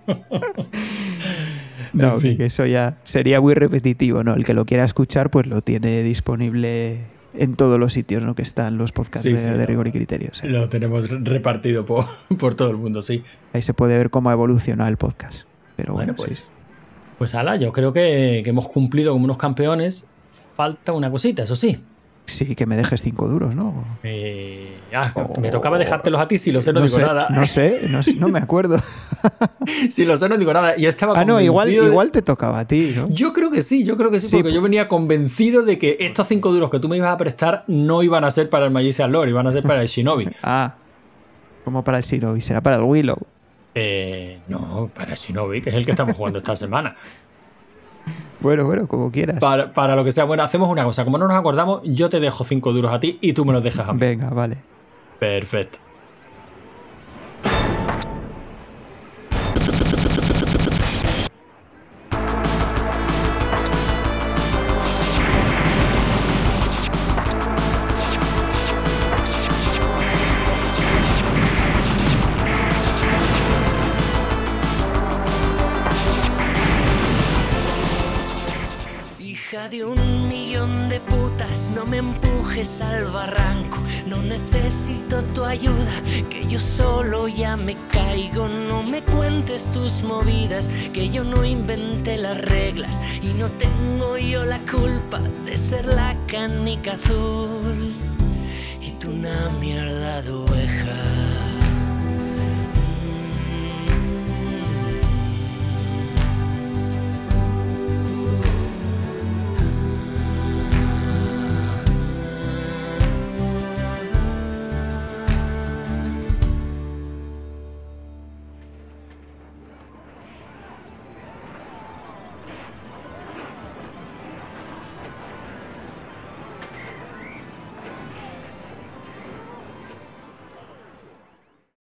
no, En fin. que eso ya sería muy repetitivo, ¿no? El que lo quiera escuchar, pues lo tiene disponible en todos los sitios, ¿no? Que están los podcasts Sí, de, sí, de lo- rigor y criterio. o sea, Lo tenemos repartido por, por todo el mundo, sí. Ahí se puede ver cómo ha evolucionado el podcast. Pero Bueno, bueno, pues, sí. Pues ala, yo creo que, que hemos cumplido como unos campeones. Falta una cosita, eso sí. Sí, que me dejes cinco duros, ¿no? Eh, ah, me tocaba dejártelos a ti, si lo sé, no, no digo sé, nada. No sé, no, me acuerdo. si lo sé, no digo nada. Yo estaba ah, no, igual, de- igual te tocaba a ti, ¿no? Yo creo que sí, yo creo que sí, Sí, porque yo venía convencido de que estos cinco duros que tú me ibas a prestar no iban a ser para el Magician Lore, iban a ser para el Shinobi. Ah, como para el Shinobi, será para el Willow. Eh, no, para Shinobi, que es el que estamos jugando esta semana. Bueno, bueno, como quieras. Para, para lo que sea. Bueno, hacemos una cosa. Como no nos acordamos, yo te dejo cinco duros a ti y tú me los dejas a mí. Venga, vale. Perfecto. Tus movidas, que yo no inventé las reglas. Y no tengo yo la culpa de ser la canica azul. Y tú una mierda de.